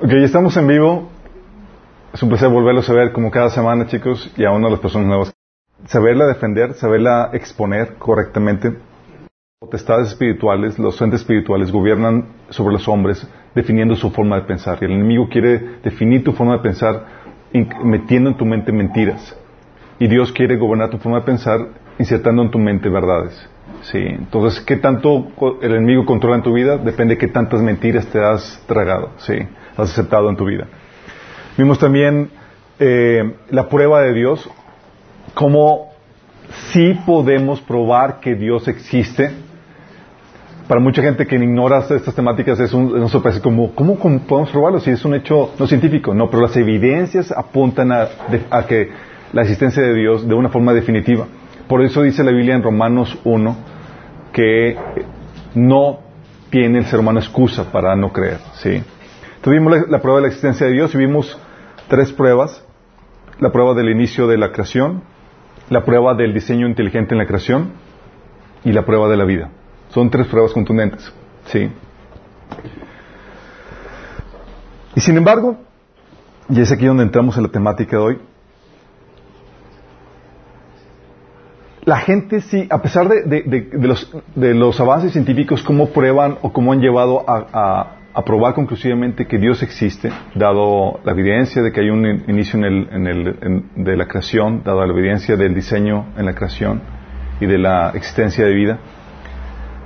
Ok, estamos en vivo. Es un placer volverlos a ver como cada semana, chicos, y a una de las personas nuevas. Saberla defender, saberla exponer correctamente. Potestades espirituales, los entes espirituales gobiernan sobre los hombres definiendo su forma de pensar. Y el enemigo quiere definir tu forma de pensar metiendo en tu mente mentiras. Y Dios quiere gobernar tu forma de pensar insertando en tu mente verdades. Sí. Entonces, ¿qué tanto el enemigo controla en tu vida? Depende de qué tantas mentiras te has tragado, sí, has aceptado en tu vida. Vimos también eh, la prueba de Dios, cómo sí podemos probar que Dios existe. Para mucha gente que ignora estas temáticas es un, una sorpresa como, ¿cómo podemos probarlo si es un hecho no científico? No, pero las evidencias apuntan a, a que la existencia de Dios de una forma definitiva. Por eso dice la Biblia en Romanos 1 que no tiene el ser humano excusa para no creer. ¿sí? Tuvimos la, prueba de la existencia de Dios y vimos tres pruebas. La prueba del inicio de la creación, la prueba del diseño inteligente en la creación y la prueba de la vida. Son tres pruebas contundentes. ¿sí? Y sin embargo, y es aquí donde entramos en la temática de hoy, la gente sí, a pesar de, de, de los avances científicos, cómo prueban o cómo han llevado a, a, a, probar conclusivamente que Dios existe, dado la evidencia de que hay un inicio en el, en el, de la creación, dado la evidencia del diseño en la creación y de la existencia de vida,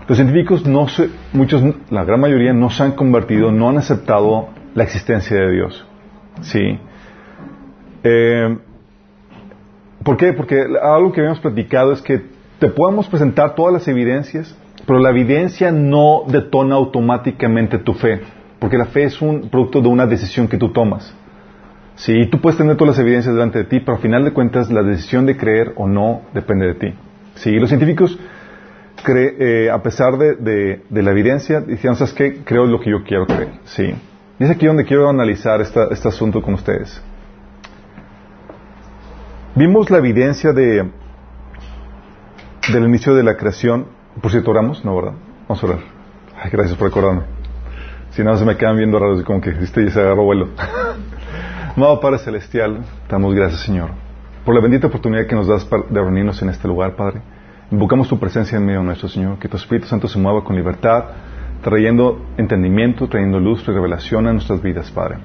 los científicos no se, muchos, la gran mayoría no se han convertido, no han aceptado la existencia de Dios. Sí. Eh, ¿Por qué? Porque algo que habíamos platicado es que te podemos presentar todas las evidencias, pero la evidencia no detona automáticamente tu fe, porque la fe es un producto de una decisión que tú tomas. Sí, tú puedes tener todas las evidencias delante de ti, pero al final de cuentas la decisión de creer o no depende de ti. Sí, los científicos, cre eh, a pesar de, de, de, la evidencia, decían, ¿sabes qué? Creo lo que yo quiero creer. Sí. Y es aquí donde quiero analizar esta, este asunto con ustedes. Vimos la evidencia de del inicio de la creación. Por cierto, oramos, ¿no, verdad? Vamos a orar. Ay, gracias por recordarme. Si no, se me quedan viendo raros, como que este se agarró vuelo. Amado Padre Celestial, damos gracias, Señor, por la bendita oportunidad que nos das de reunirnos en este lugar, Padre. Invocamos tu presencia en medio nuestro Señor, que tu Espíritu Santo se mueva con libertad, trayendo entendimiento, trayendo luz y revelación a nuestras vidas, Padre.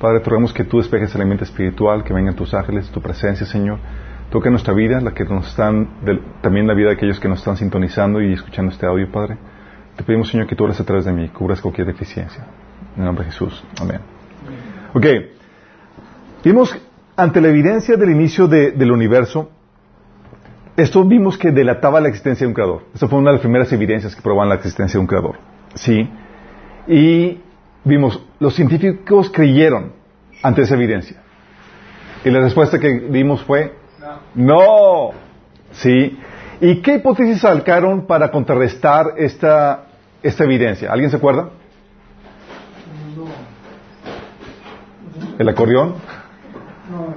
Padre, te rogamos que tú despejes el ambiente espiritual, que vengan tus ángeles, tu presencia, Señor. Toca nuestra vida, la que nos están, también la vida de aquellos que nos están sintonizando y escuchando este audio, Padre. Te pedimos, Señor, que tú eres a través de mí, cubras cualquier deficiencia. En el nombre de Jesús. Amén. Ok. Vimos, ante la evidencia del inicio de, del universo, esto vimos que delataba la existencia de un creador. Esta fue una de las primeras evidencias que probaban la existencia de un creador. Sí. Y vimos, los científicos creyeron ante esa evidencia. Y la respuesta que dimos fue, no. no. ¿Sí? ¿Y qué hipótesis sacaron para contrarrestar esta, esta evidencia? ¿Alguien se acuerda? No. ¿El acordeón? No,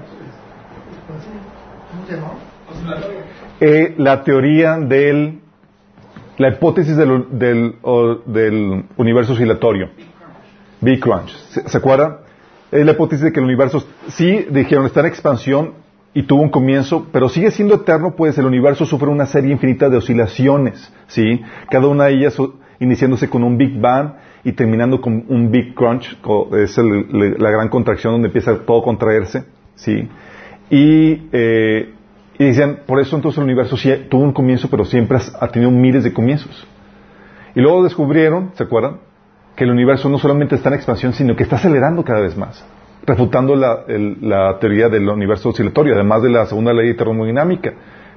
¿cómo se llama? Eh, la teoría del, la hipótesis del, del universo oscilatorio. Big Crunch. ¿Se, ¿Se acuerdan? Es la hipótesis de que el universo sí, dijeron, está en expansión y tuvo un comienzo, pero sigue siendo eterno, pues el universo sufre una serie infinita de oscilaciones, ¿sí? Cada una de ellas iniciándose con un Big Bang y terminando con un Big Crunch, es la gran contracción donde empieza todo a contraerse, ¿sí? Y, eh, y decían, por eso entonces el universo sí tuvo un comienzo, pero siempre ha tenido miles de comienzos. Y luego descubrieron, ¿se acuerdan? que el universo no solamente está en expansión, sino que está acelerando cada vez más, refutando la, el, la teoría del universo oscilatorio, además de la segunda ley de termodinámica,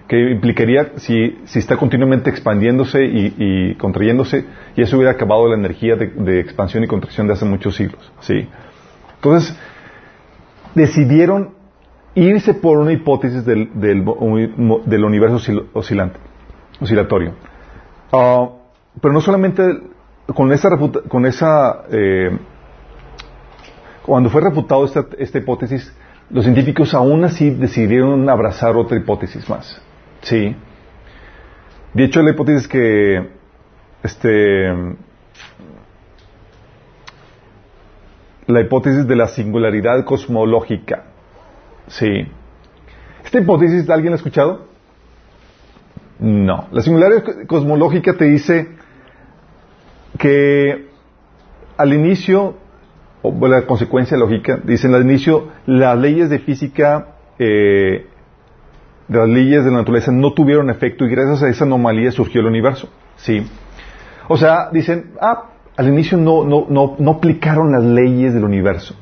que implicaría si, si está continuamente expandiéndose y, y, contrayéndose, y eso hubiera acabado la energía de, expansión y contracción de hace muchos siglos. ¿sí? Entonces, decidieron irse por una hipótesis del, del, del universo oscilante, oscilatorio. Uh, pero no solamente con esa, con esa eh, cuando fue refutado esta, esta, hipótesis, los científicos aún así decidieron abrazar otra hipótesis más. Sí. De hecho, la hipótesis que este la hipótesis de la singularidad cosmológica. Sí. ¿Esta hipótesis alguien la ha escuchado? No. La singularidad cosmológica te dice que al inicio, o la consecuencia lógica, dicen al inicio, las leyes de física, eh, las leyes de la naturaleza no tuvieron efecto y gracias a esa anomalía surgió el universo. Sí. O sea, dicen, ah, al inicio no, no, no, no aplicaron las leyes del universo.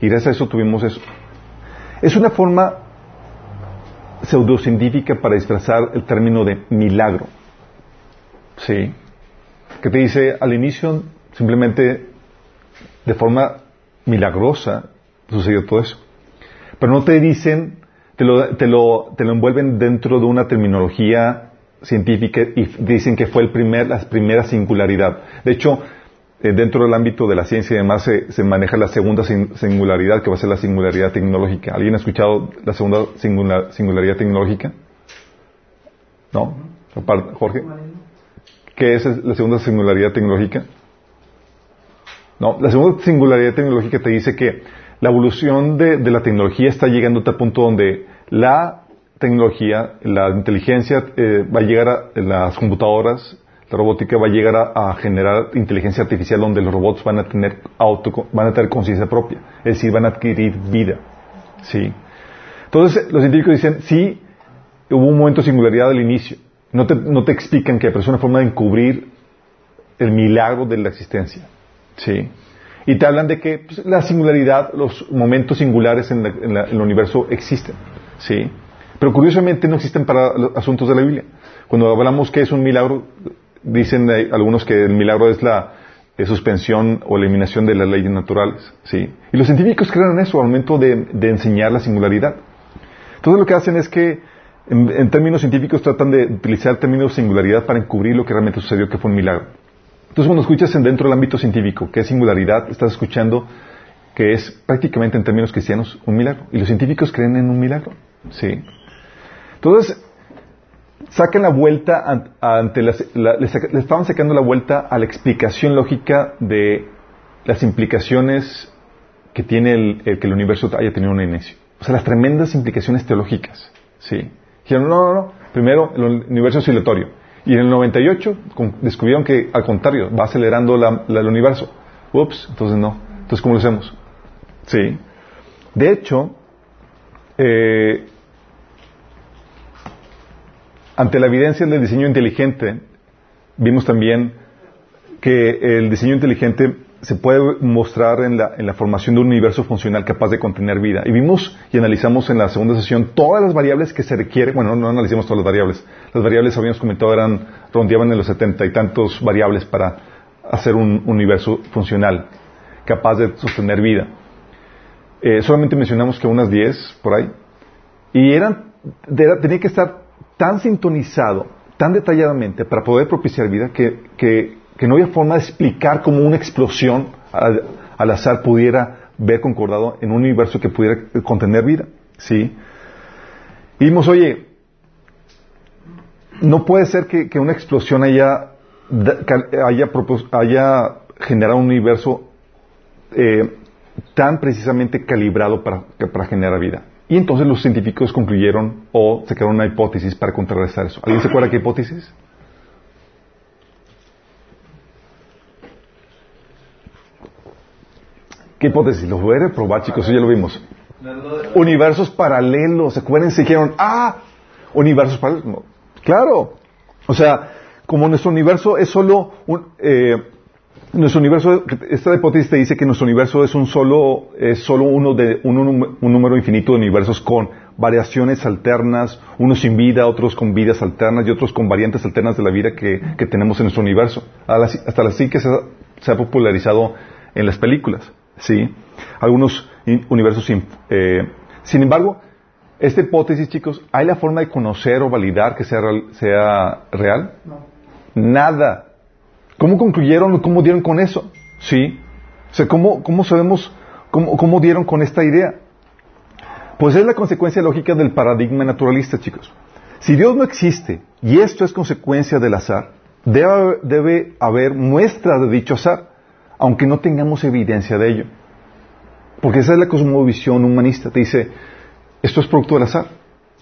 Y gracias a eso tuvimos eso. Es una forma pseudocientífica para disfrazar el término de milagro. Sí. Que te dice, al inicio, simplemente de forma milagrosa, sucedió todo eso. Pero no te dicen, te lo, te lo, te lo envuelven dentro de una terminología científica y dicen que fue el primer, la primera singularidad. De hecho, eh, dentro del ámbito de la ciencia y demás se, se, maneja la segunda singularidad, que va a ser la singularidad tecnológica. ¿Alguien ha escuchado la segunda singularidad tecnológica? ¿No? Jorge. ¿Qué es la segunda singularidad tecnológica? La segunda singularidad tecnológica te dice que la evolución de, la tecnología está llegando a punto donde la tecnología, la inteligencia eh, va a llegar a las computadoras, la robótica va a llegar a, generar inteligencia artificial donde los robots van a tener auto, van a tener conciencia propia, es decir, van a adquirir vida. ¿sí? Entonces, los científicos dicen, sí, hubo un momento de singularidad al inicio. No te, no te explican que es una forma de encubrir el milagro de la existencia. ¿Sí? Y te hablan de que pues, la singularidad, los momentos singulares en, en el universo existen. ¿sí? Pero curiosamente no existen para los asuntos de la Biblia. Cuando hablamos que es un milagro, dicen algunos que el milagro es la suspensión o eliminación de las leyes naturales. ¿sí? Y los científicos creen en eso al momento de, enseñar la singularidad. Entonces lo que hacen es que en, términos científicos tratan de utilizar el término singularidad para encubrir lo que realmente sucedió, que fue un milagro. Entonces cuando escuchas en dentro del ámbito científico que es singularidad, estás escuchando que es prácticamente en términos cristianos un milagro. Y los científicos creen en un milagro. ¿sí? Entonces, sacan la vuelta ante le, estaban sacando la vuelta a la explicación lógica de las implicaciones que tiene el, que el universo haya tenido un inicio. O sea, las tremendas implicaciones teológicas. ¿sí? Dijeron, no, no, no. Primero, el universo oscilatorio. Y en el 98 descubrieron que, al contrario, va acelerando el universo. Ups, entonces no. Entonces, ¿cómo lo hacemos? Sí. De hecho, eh, ante la evidencia del diseño inteligente, vimos también que el diseño inteligente se puede mostrar en la, formación de un universo funcional capaz de contener vida. Y vimos y analizamos en la segunda sesión todas las variables que se requieren. Bueno, no analizamos todas las variables. Las variables, habíamos comentado, eran, rondeaban en los setenta y tantos variables para hacer un universo funcional capaz de sostener vida. Eh, solamente mencionamos que unas diez por ahí. Y eran, tenía que estar tan sintonizado, tan detalladamente para poder propiciar vida que, no había forma de explicar cómo una explosión al, azar pudiera ver concordado en un universo que pudiera contener vida. ¿Sí? Y vimos, oye, no puede ser que, una explosión haya, haya, haya generado un universo eh, tan precisamente calibrado para, para generar vida. Y entonces los científicos concluyeron o sacaron una hipótesis para contrarrestar eso. ¿Alguien se acuerda qué hipótesis? ¿Qué hipótesis? Los voy a probar, chicos, eso ya lo vimos. Universos paralelos. ¿Se acuerdan? Se dijeron, ah, universos paralelos. Claro. O sea, como nuestro universo es solo un, eh, nuestro universo, esta hipótesis te dice que nuestro universo es un solo, es solo uno de, un, número infinito de universos con variaciones alternas, unos sin vida, otros con vidas alternas y otros con variantes alternas de la vida que, tenemos en nuestro universo. Hasta así que se ha, popularizado en las películas, ¿sí? Algunos universos sin, eh, sin embargo, esta hipótesis, chicos, ¿hay la forma de conocer o validar que sea, sea real? No. Nada. ¿Cómo concluyeron cómo dieron con eso? ¿Sí? O sea, ¿cómo, cómo sabemos cómo, cómo dieron con esta idea? Pues es la consecuencia lógica del paradigma naturalista, chicos. Si Dios no existe y esto es consecuencia del azar, debe, debe haber muestras de dicho azar, aunque no tengamos evidencia de ello. Porque esa es la cosmovisión humanista. Te dice, esto es producto del azar.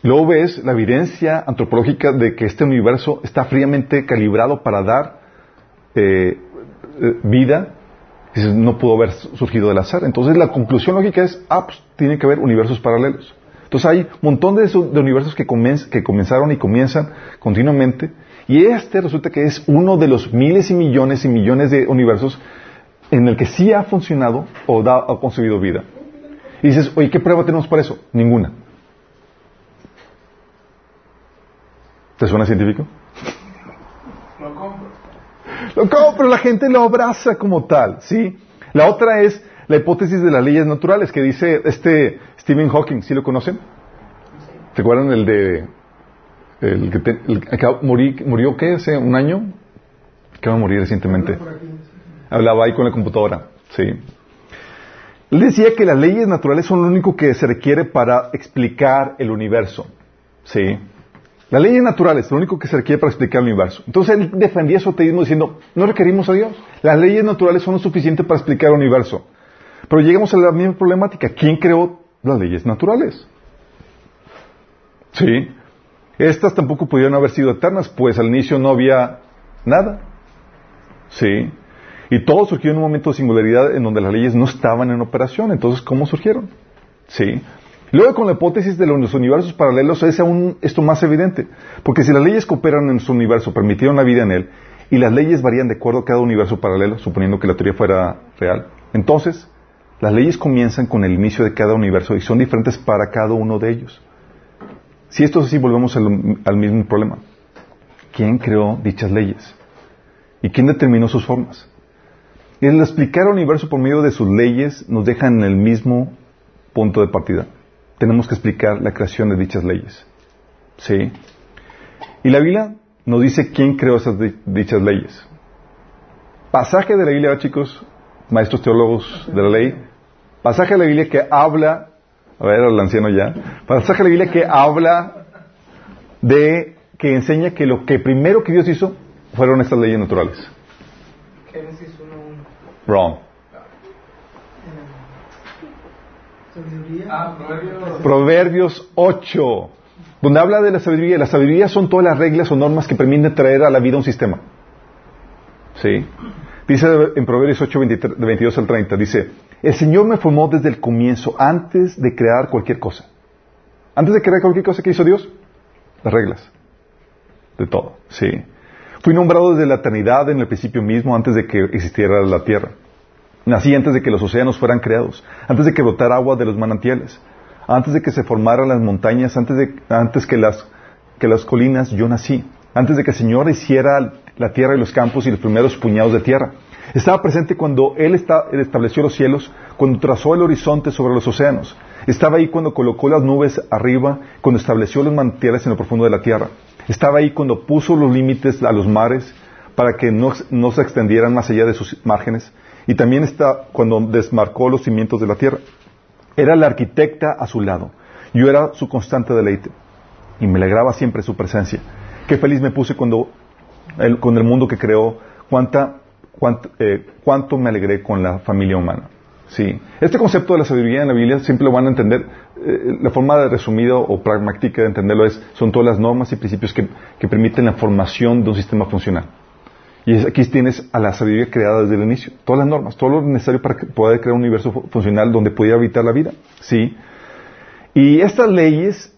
Luego ves la evidencia antropológica de que este universo está fríamente calibrado para dar eh, eh, vida. No pudo haber surgido del azar. Entonces la conclusión lógica es, ah, pues tiene que haber universos paralelos. Entonces hay un montón de universos que, que comenzaron y comienzan continuamente. Y este resulta que es uno de los miles y millones y millones de universos en el que sí ha funcionado o da, ha concebido vida. Y dices, oye, ¿qué prueba tenemos para eso? Ninguna. ¿Te suena científico? Lo compro. Lo compro, la gente lo abraza como tal, ¿sí? La otra es la hipótesis de las leyes naturales que dice este Stephen Hawking, ¿sí lo conocen? ¿Se acuerdan el de el que, te, el que murió qué hace un año? Que va a morir recientemente. Hablaba ahí con la computadora, sí. Él decía que las leyes naturales son lo único que se requiere para explicar el universo, sí. Las leyes naturales, lo único que se requiere para explicar el universo. Entonces él defendía su ateísmo diciendo, no requerimos a Dios. Las leyes naturales son lo suficiente para explicar el universo. Pero llegamos a la misma problemática. ¿Quién creó las leyes naturales? Sí. Estas tampoco pudieron haber sido eternas, pues al inicio no había nada. Sí. Y todo surgió en un momento de singularidad en donde las leyes no estaban en operación. Entonces, ¿cómo surgieron? Sí. Luego, con la hipótesis de los universos paralelos, es aún esto más evidente. Porque si las leyes que operan en su universo permitieron la vida en él, y las leyes varían de acuerdo a cada universo paralelo, suponiendo que la teoría fuera real, entonces las leyes comienzan con el inicio de cada universo y son diferentes para cada uno de ellos. Si esto es así, volvemos al mismo problema. ¿Quién creó dichas leyes? ¿Y quién determinó sus formas? Y el explicar el universo por medio de sus leyes nos deja en el mismo punto de partida. Tenemos que explicar la creación de dichas leyes. ¿Sí? Y la Biblia nos dice quién creó esas dichas leyes. Pasaje de la Biblia, chicos, maestros teólogos de la ley, pasaje de la Biblia que habla, a ver, al anciano ya, pasaje de la Biblia que habla de, que enseña que lo que primero que Dios hizo fueron estas leyes naturales. Génesis 1.1. Wrong. Ah, Proverbios. Proverbios 8, donde habla de la sabiduría. La sabiduría son todas las reglas o normas que permiten traer a la vida un sistema. ¿Sí? Dice en Proverbios 8, 23, de 22 al 30, dice, el Señor me formó desde el comienzo, antes de crear cualquier cosa. Antes de crear cualquier cosa que hizo Dios, las reglas. De todo, sí. Fui nombrado desde la eternidad en el principio mismo, antes de que existiera la tierra. Nací antes de que los océanos fueran creados, antes de que brotara agua de los manantiales, antes de que se formaran las montañas, antes, de, antes que, las, que las colinas, yo nací, antes de que el Señor hiciera la tierra y los campos y los primeros puñados de tierra. Estaba presente cuando Él, estableció los cielos, cuando trazó el horizonte sobre los océanos. Estaba ahí cuando colocó las nubes arriba, cuando estableció los manantiales en lo profundo de la tierra. Estaba ahí cuando puso los límites a los mares para que no, no se extendieran más allá de sus márgenes. Y también está cuando desmarcó los cimientos de la tierra. Era la arquitecta a su lado. Yo era su constante deleite. Y me alegraba siempre su presencia. Qué feliz me puse cuando con el mundo que creó. Cuánta, cuánto, eh, cuánto me alegré con la familia humana. Sí. Este concepto de la sabiduría en la Biblia siempre lo van a entender. Eh, la forma de resumido o pragmática de entenderlo es, son todas las normas y principios que, permiten la formación de un sistema funcional. Y es- aquí tienes a la sabiduría creada desde el inicio. Todas las normas, todo lo necesario para que- poder crear un universo fu- funcional donde pudiera habitar la vida. ¿Sí? Y estas leyes,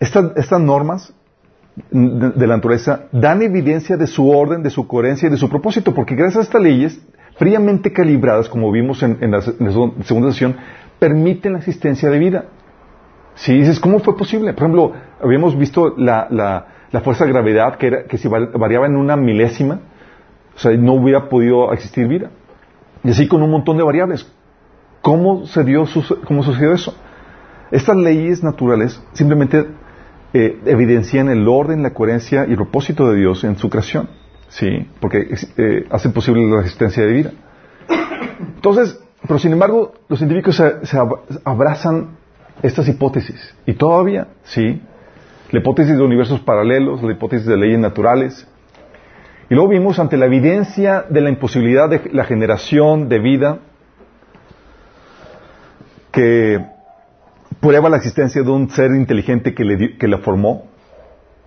estas, estas normas de la naturaleza dan evidencia de su orden, de su coherencia y de su propósito, porque gracias a estas leyes, fríamente calibradas, como vimos en, en la, segunda sesión, permiten la existencia de vida. Si dices, ¿cómo fue posible? Por ejemplo, habíamos visto la, la, la fuerza de gravedad que, era, que si va- variaba en una milésima, o sea, no hubiera podido existir vida. Y así con un montón de variables. ¿Cómo se dio, cómo sucedió eso? Estas leyes naturales simplemente eh, evidencian el orden, la coherencia y el propósito de Dios en su creación. Sí, porque eh, hacen posible la existencia de vida. Entonces, pero sin embargo, los científicos se, se ab- abrazan estas hipótesis. Y todavía, sí, la hipótesis de universos paralelos, la hipótesis de leyes naturales. Y luego vimos ante la evidencia de la imposibilidad de la generación de vida, que prueba la existencia de un ser inteligente que, le que la formó.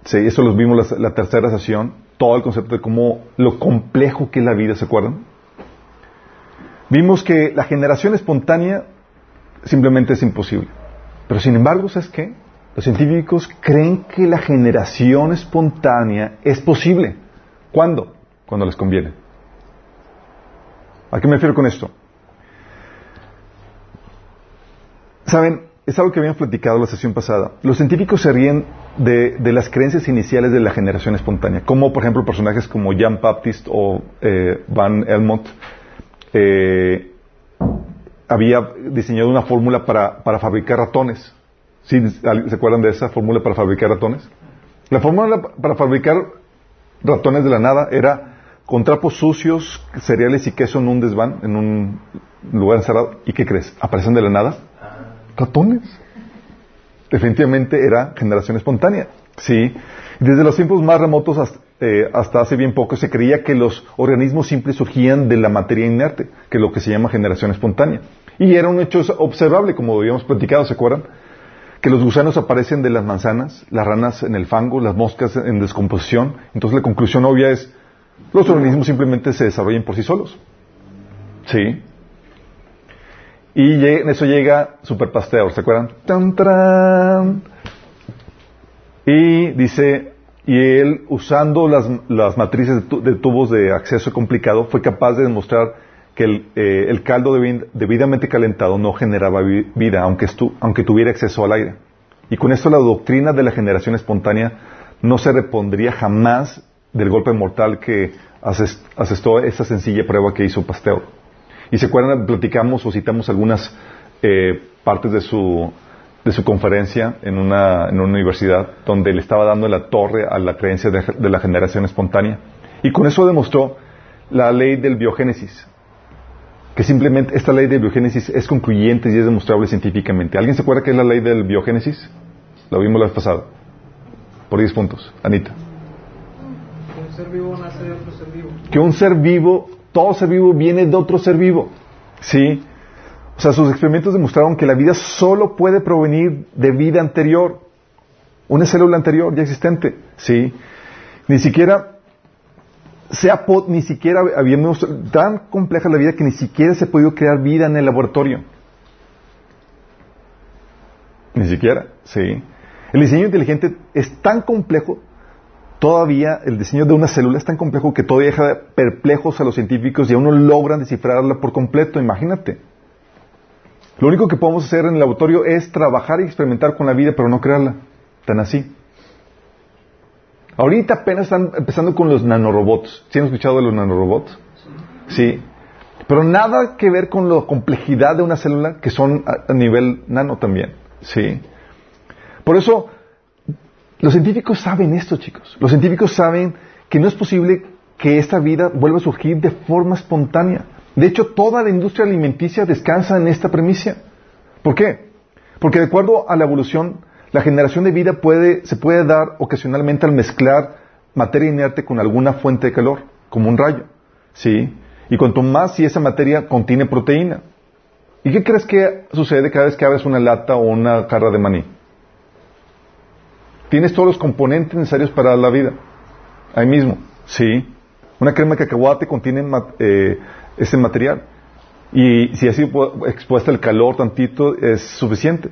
Sí, eso lo vimos la tercera sesión. Todo el concepto de cómo lo complejo que es la vida, ¿se acuerdan? Vimos que la generación espontánea simplemente es imposible. Pero sin embargo, ¿sabes qué? Los científicos creen que la generación espontánea es posible. ¿Cuándo? Cuando les conviene. ¿A qué me refiero con esto? Saben, es algo que habíamos platicado la sesión pasada. Los científicos se ríen de, las creencias iniciales de la generación espontánea, como por ejemplo personajes como Jean Baptiste o eh, Van Helmont eh, había diseñado una fórmula para, fabricar ratones. ¿Se acuerdan de esa fórmula para fabricar ratones? La fórmula para fabricar ratones de la nada era con trapos sucios, cereales y queso en un desván, en un lugar encerrado. ¿Y qué crees? ¿Aparecen de la nada? Ratones. Definitivamente era generación espontánea. Sí. Desde los tiempos más remotos hasta, eh, hasta hace bien poco se creía que los organismos simples surgían de la materia inerte, que es lo que se llama generación espontánea. Y era un hecho observable, como habíamos platicado, ¿se acuerdan? Que los gusanos aparecen de las manzanas, las ranas en el fango, las moscas en descomposición. Entonces la conclusión obvia es, los organismos simplemente se desarrollan por sí solos. Sí. Y en eso llega Super Pasteur, ¿se acuerdan? ¡Tan! Y dice, y él, usando las, las matrices de, tu- de tubos de acceso complicado, fue capaz de demostrar que el, eh, caldo debi- debidamente calentado no generaba vi- vida, aunque, estu- aunque tuviera acceso al aire. Y con esto la doctrina de la generación espontánea no se repondría jamás del golpe mortal que ases- asestó esa sencilla prueba que hizo Pasteur. Y se acuerdan, platicamos o citamos algunas eh, partes de su, de su conferencia en una, en una universidad donde le estaba dando la torre a la creencia de, de la generación espontánea. Y con eso demostró la ley del biogénesis. Que simplemente esta ley de biogénesis es concluyente y es demostrable científicamente. ¿Alguien se acuerda qué es la ley del biogénesis? Lo vimos la vez pasada. Por 10 puntos. Anita. Un ser vivo nace de otro ser vivo. que un ser vivo, todo ser vivo viene de otro ser vivo. ¿Sí? O sea, sus experimentos demostraron que la vida solo puede provenir de vida anterior. Una célula anterior ya existente. ¿Sí? Ni siquiera sea ni siquiera habíamos tan compleja la vida que ni siquiera se ha podido crear vida en el laboratorio. Ni siquiera, sí. El diseño inteligente es tan complejo todavía el diseño de una célula es tan complejo que todavía deja perplejos a los científicos y aún no logran descifrarla por completo, imagínate. Lo único que podemos hacer en el laboratorio es trabajar y experimentar con la vida, pero no crearla. Tan así. Ahorita apenas están empezando con los nanorobots. ¿Sí han escuchado de los nanorobots? Sí. Pero nada que ver con la complejidad de una célula que son a, a nivel nano también. Sí. Por eso, los científicos saben esto, chicos. Los científicos saben que no es posible que esta vida vuelva a surgir de forma espontánea. De hecho, toda la industria alimenticia descansa en esta premisa. ¿Por qué? Porque de acuerdo a la evolución, la generación de vida puede, se puede dar ocasionalmente al mezclar materia inerte con alguna fuente de calor, como un rayo. ¿Sí? Y cuanto más si esa materia contiene proteína. ¿Y qué crees que sucede cada vez que abres una lata o una jarra de maní? Tienes todos los componentes necesarios para la vida. Ahí mismo. Sí. Una crema de cacahuate contiene eh, ese material. Y si así expuesta el calor tantito es suficiente.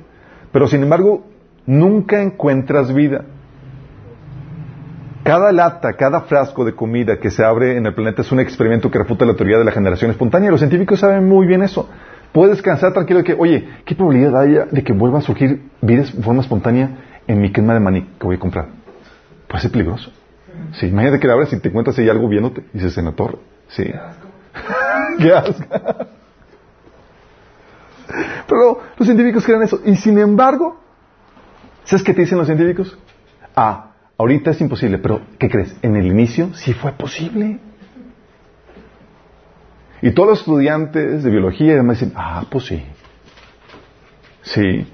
Pero sin embargo, nunca encuentras vida. Cada lata, cada frasco de comida que se abre en el planeta es un experimento que refuta la teoría de la generación espontánea. Los científicos saben muy bien eso. Puedes descansar tranquilo de que, oye, ¿qué probabilidad hay de que vuelva a surgir vida de forma espontánea en mi crema de maní que voy a comprar? Puede ser peligroso. Sí, imagínate que la abres y te encuentras ahí algo viéndote y dices en la torre. Sí. Qué asco. Pero los científicos creen eso. Y sin embargo, ¿sabes qué te dicen los científicos? Ah, ahorita es imposible, pero ¿qué crees? En el inicio sí fue posible. Y todos los estudiantes de biología y demás dicen, ah, pues sí. Sí.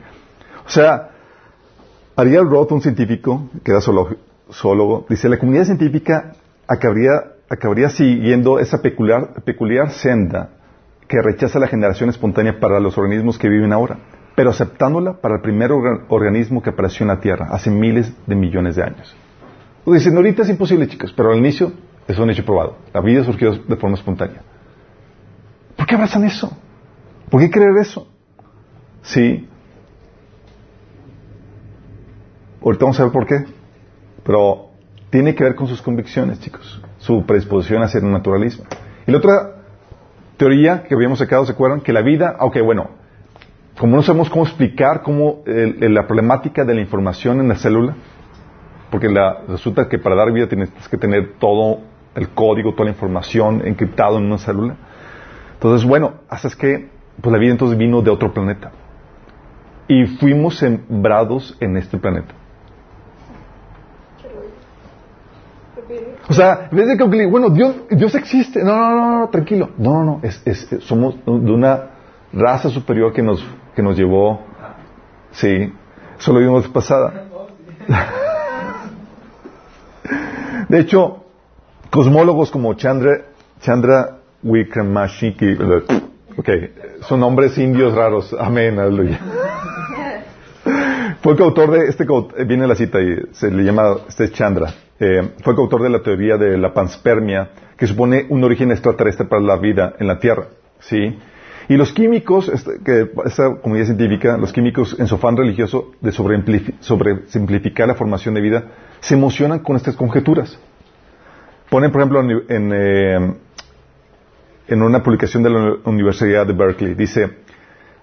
O sea, Ariel Roth, un científico, que era zoólogo, dice, la comunidad científica acabaría, siguiendo esa peculiar, peculiar senda que rechaza la generación espontánea para los organismos que viven ahora. pero aceptándola para el primer orga- organismo que apareció en la Tierra hace miles de millones de años. Pues Dicen, ahorita es imposible, chicos, pero al inicio es un hecho probado. La vida surgió de forma espontánea. ¿Por qué abrazan eso? ¿Por qué creer eso? Sí. Ahorita vamos a ver por qué. Pero tiene que ver con sus convicciones, chicos. Su predisposición hacia el naturalismo. Y la otra teoría que habíamos sacado, ¿se acuerdan? Que la vida, aunque bueno, como no sabemos cómo explicar cómo la problemática de la información en la célula, porque resulta que para dar vida tienes que tener todo el código, toda la información encriptado en una célula. Entonces, bueno, haces que pues la vida entonces vino de otro planeta. Y fuimos sembrados en este planeta. O sea, en vez de que, bueno, Dios, Dios existe. No, no, no, tranquilo. No, no, no. Es, es- somos de una raza superior que nos, que nos llevó. Sí. Eso lo vimos pasada. De hecho, cosmólogos como Chandra, Chandra Wickramasinghe, ok, son nombres indios raros. Amén, aleluya. Fue coautor de, este viene la cita y se le llama, este es Chandra, eh, fue coautor de la teoría de la panspermia, que supone un origen extraterrestre para la vida en la Tierra, ¿sí? Y los químicos, este, que esta comunidad científica, los químicos en su afán religioso de sobresimplificar la formación de vida, se emocionan con estas conjeturas. Ponen, por ejemplo, en, eh, en una publicación de la Universidad de Berkeley, dice,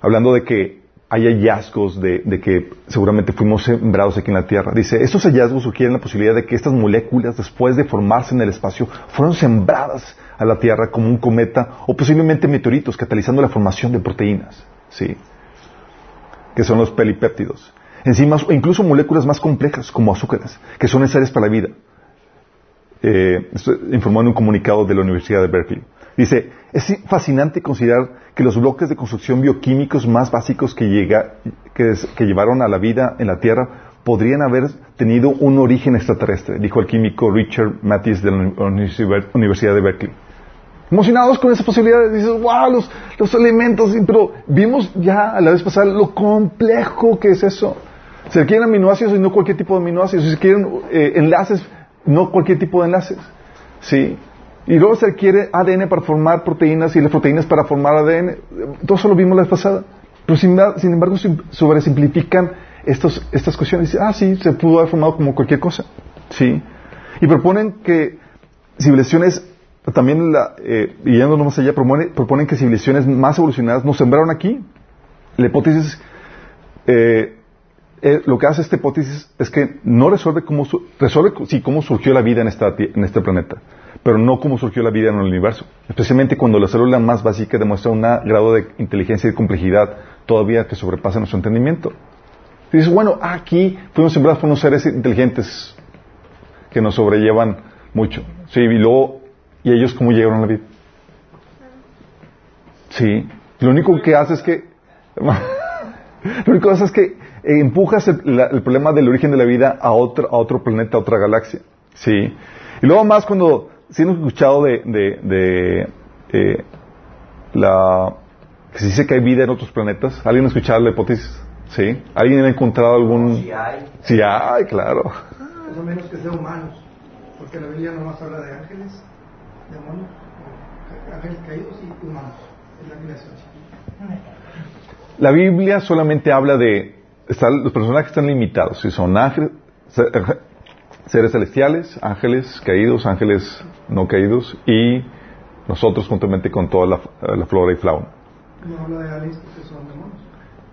hablando de que hay hallazgos de, que seguramente fuimos sembrados aquí en la Tierra. Dice, estos hallazgos sugieren la posibilidad de que estas moléculas, después de formarse en el espacio, fueron sembradas a la Tierra como un cometa o posiblemente meteoritos, catalizando la formación de proteínas, ¿sí? que son los pelipéptidos. Enzimas o incluso moléculas más complejas, como azúcares, que son necesarias para la vida. Eh, esto informó en un comunicado de la Universidad de Berkeley. Dice, es fascinante considerar que los bloques de construcción bioquímicos más básicos que, llega- que, que llevaron a la vida en la Tierra podrían haber tenido un origen extraterrestre, dijo el químico Richard Mattis de la Universi- Universidad de Berkeley. Emocionados con esa posibilidad, dices, wow, los, los elementos, pero vimos ya a la vez pasada lo complejo que es eso. Se requieren aminoácidos y no cualquier tipo de aminoácidos, se requieren eh, enlaces, no cualquier tipo de enlaces. ¿Sí? Y luego se requiere ADN para formar proteínas y las proteínas para formar ADN. Todo eso lo vimos la vez pasada. Pero sin, sin embargo sim- sobresimplifican estos, estas cuestiones. Dicen, ah, sí, se pudo haber formado como cualquier cosa. ¿Sí? Y proponen que civilizaciones, también la, eh, y yéndonos más allá, proponen, proponen que civilizaciones más evolucionadas nos sembraron aquí. La hipótesis eh, eh, lo que hace esta hipótesis es que no resuelve cómo, su- resuelve sí, cómo surgió la vida en, esta, en este planeta, pero no cómo surgió la vida en el universo. Especialmente cuando la célula más básica demuestra un grado de inteligencia y complejidad todavía que sobrepasa nuestro entendimiento. Y dices, bueno, aquí fuimos sembrados por unos seres inteligentes que nos sobrellevan mucho. Sí, y luego, ¿y ellos cómo llegaron a la vida? Sí, lo único que hace es que... Lo único que pasa es que empujas el, el problema del origen de la vida a otro, a otro planeta, a otra galaxia. ¿Sí? Y luego más cuando, si hemos escuchado de, de, de, eh, la, que se dice que hay vida en otros planetas. ¿Alguien ha escuchado la hipótesis? ¿Sí? ¿Alguien ha encontrado algún...? Si hay. Sí, hay, claro. Por lo menos que sean humanos. Porque la Biblia nomás habla de ángeles, demonios, ángeles caídos y humanos. Es la creación. La Biblia solamente habla de... los personajes están limitados. Si son ángeles, se- seres celestiales, ángeles caídos, ángeles no caídos y nosotros juntamente con toda la, la flora y fauna. No habla de aliens porque son demonios.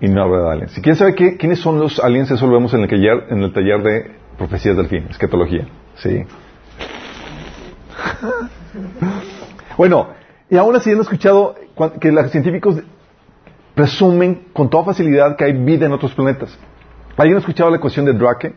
Y no habla de aliens. Si quieren saber qué- quiénes son los aliens, eso lo vemos en el taller, en el taller de profecías del fin, escatología. Sí. bueno, y aún así han escuchado que los científicos presumen con toda facilidad que hay vida en otros planetas. ¿Alguien ha escuchado la ecuación de Drake?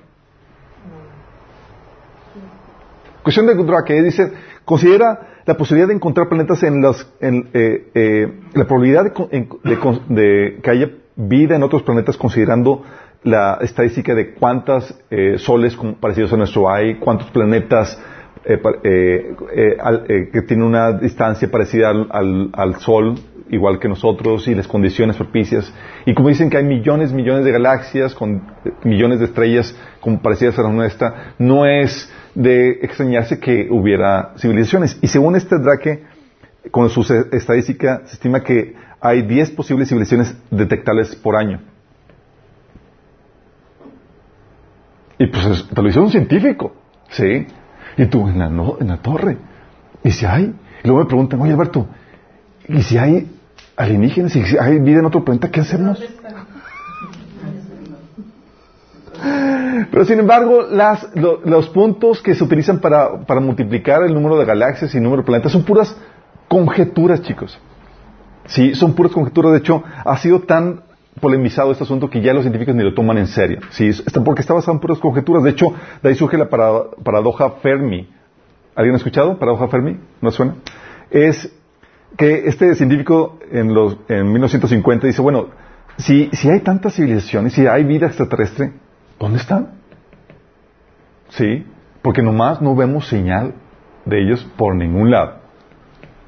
Cuestión de Drake dice, considera la posibilidad de encontrar planetas en los, en, eh, eh, la probabilidad de, de de que haya vida en otros planetas considerando la estadística de cuántos soles con- parecidos a nuestro hay, cuántos planetas eh, eh, eh, eh, que tienen una distancia parecida al- al Sol igual que nosotros y las condiciones propicias. Y como dicen que hay millones, millones de galaxias con millones de estrellas como parecidas a la nuestra, no es de extrañarse que hubiera civilizaciones. Y según este Drake, con su estadística, se estima que hay 10 posibles civilizaciones detectables por año. Y pues te lo hizo un científico, ¿sí? Y tú, en la, en la torre. Y si hay, y luego me preguntan, oye Alberto, ¿y si hay alienígenas? ¿Y si hay vida en otro planeta? ¿Qué hacemos? Pero sin embargo, las, los puntos que se utilizan para, para, multiplicar el número de galaxias y el número de planetas son puras conjeturas, chicos. Sí, son puras conjeturas. De hecho, ha sido tan polemizado este asunto que ya los científicos ni lo toman en serio. Sí, porque está basado en puras conjeturas. De hecho, de ahí surge la paradoja Fermi. ¿Alguien ha escuchado paradoja Fermi? ¿No suena? Es que este científico en, los, en 1950 dice, bueno, si, si hay tantas civilizaciones, si hay vida extraterrestre, ¿dónde están? Sí, porque nomás no vemos señal de ellos por ningún lado.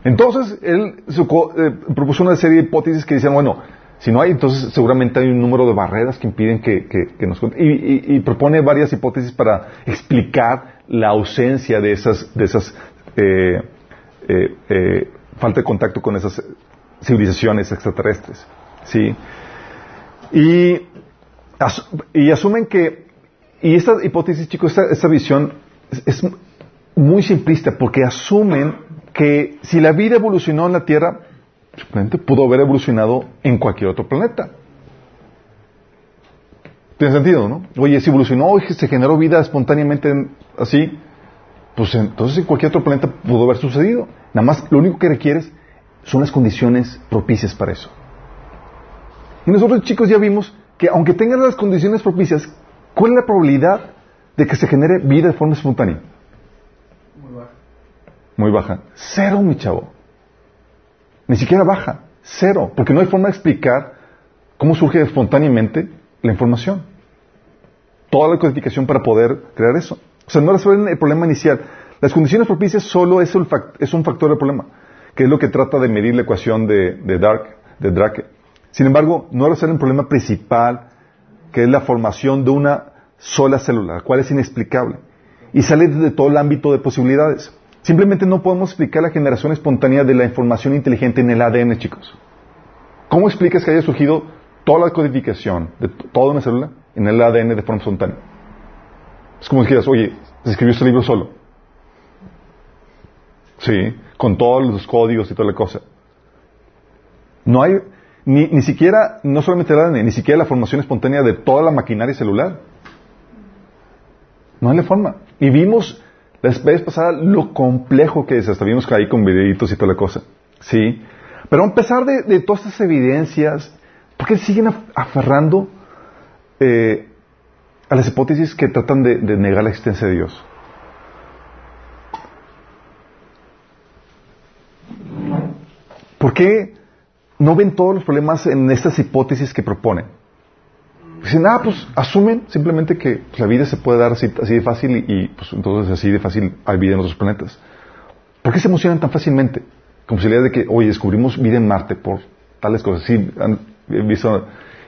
Entonces, él eh, propuso una serie de hipótesis que decían, bueno, si no hay, entonces seguramente hay un número de barreras que impiden que, nos... Y, y, propone varias hipótesis para explicar la ausencia de esas, de esas eh, eh, eh, falta de contacto con esas civilizaciones extraterrestres. ¿sí? Y, y asumen que... Y esta hipótesis, chicos, esta, visión es muy simplista porque asumen que si la vida evolucionó en la Tierra, simplemente pudo haber evolucionado en cualquier otro planeta. Tiene sentido, ¿no? Oye, si evolucionó, se generó vida espontáneamente así, pues entonces en cualquier otro planeta pudo haber sucedido. Nada más, lo único que requieres son las condiciones propicias para eso. Y nosotros, chicos, ya vimos que aunque tengan las condiciones propicias, ¿cuál es la probabilidad de que se genere vida de forma espontánea? Muy baja. Muy baja. Cero, mi chavo. Ni siquiera baja, cero, porque no hay forma de explicar cómo surge espontáneamente la información. Toda la codificación para poder crear eso. O sea, no resuelven el problema inicial. Las condiciones propicias solo es, un factor del problema, que es lo que trata de medir la ecuación de, Dark, de Drake. Sin embargo, no resuelven el problema principal, que es la formación de una sola célula, la cual es inexplicable. Y sale de todo el ámbito de posibilidades. Simplemente no podemos explicar la generación espontánea de la información inteligente en el ADN, chicos. ¿Cómo explicas que haya surgido toda la codificación de toda una célula en el ADN de forma espontánea? Es como dijeras, oye, se escribió este libro solo. Sí, con todos los códigos y toda la cosa. No hay, ni, ni siquiera, no solamente el ADN, ni siquiera la formación espontánea de toda la maquinaria celular. No hay la forma. Y vimos la vez pasada lo complejo que es, hasta vimos que ahí con videitos y toda la cosa. ¿Sí? Pero a pesar de, todas estas evidencias, ¿por qué siguen aferrando eh, a las hipótesis que tratan de, negar la existencia de Dios? ¿Por qué no ven todos los problemas en estas hipótesis que proponen? Dicen, ah, pues asumen simplemente que pues, la vida se puede dar así, de fácil y, pues entonces así de fácil hay vida en otros planetas. ¿Por qué se emocionan tan fácilmente? Si le de que, oye, descubrimos vida en Marte por tales cosas.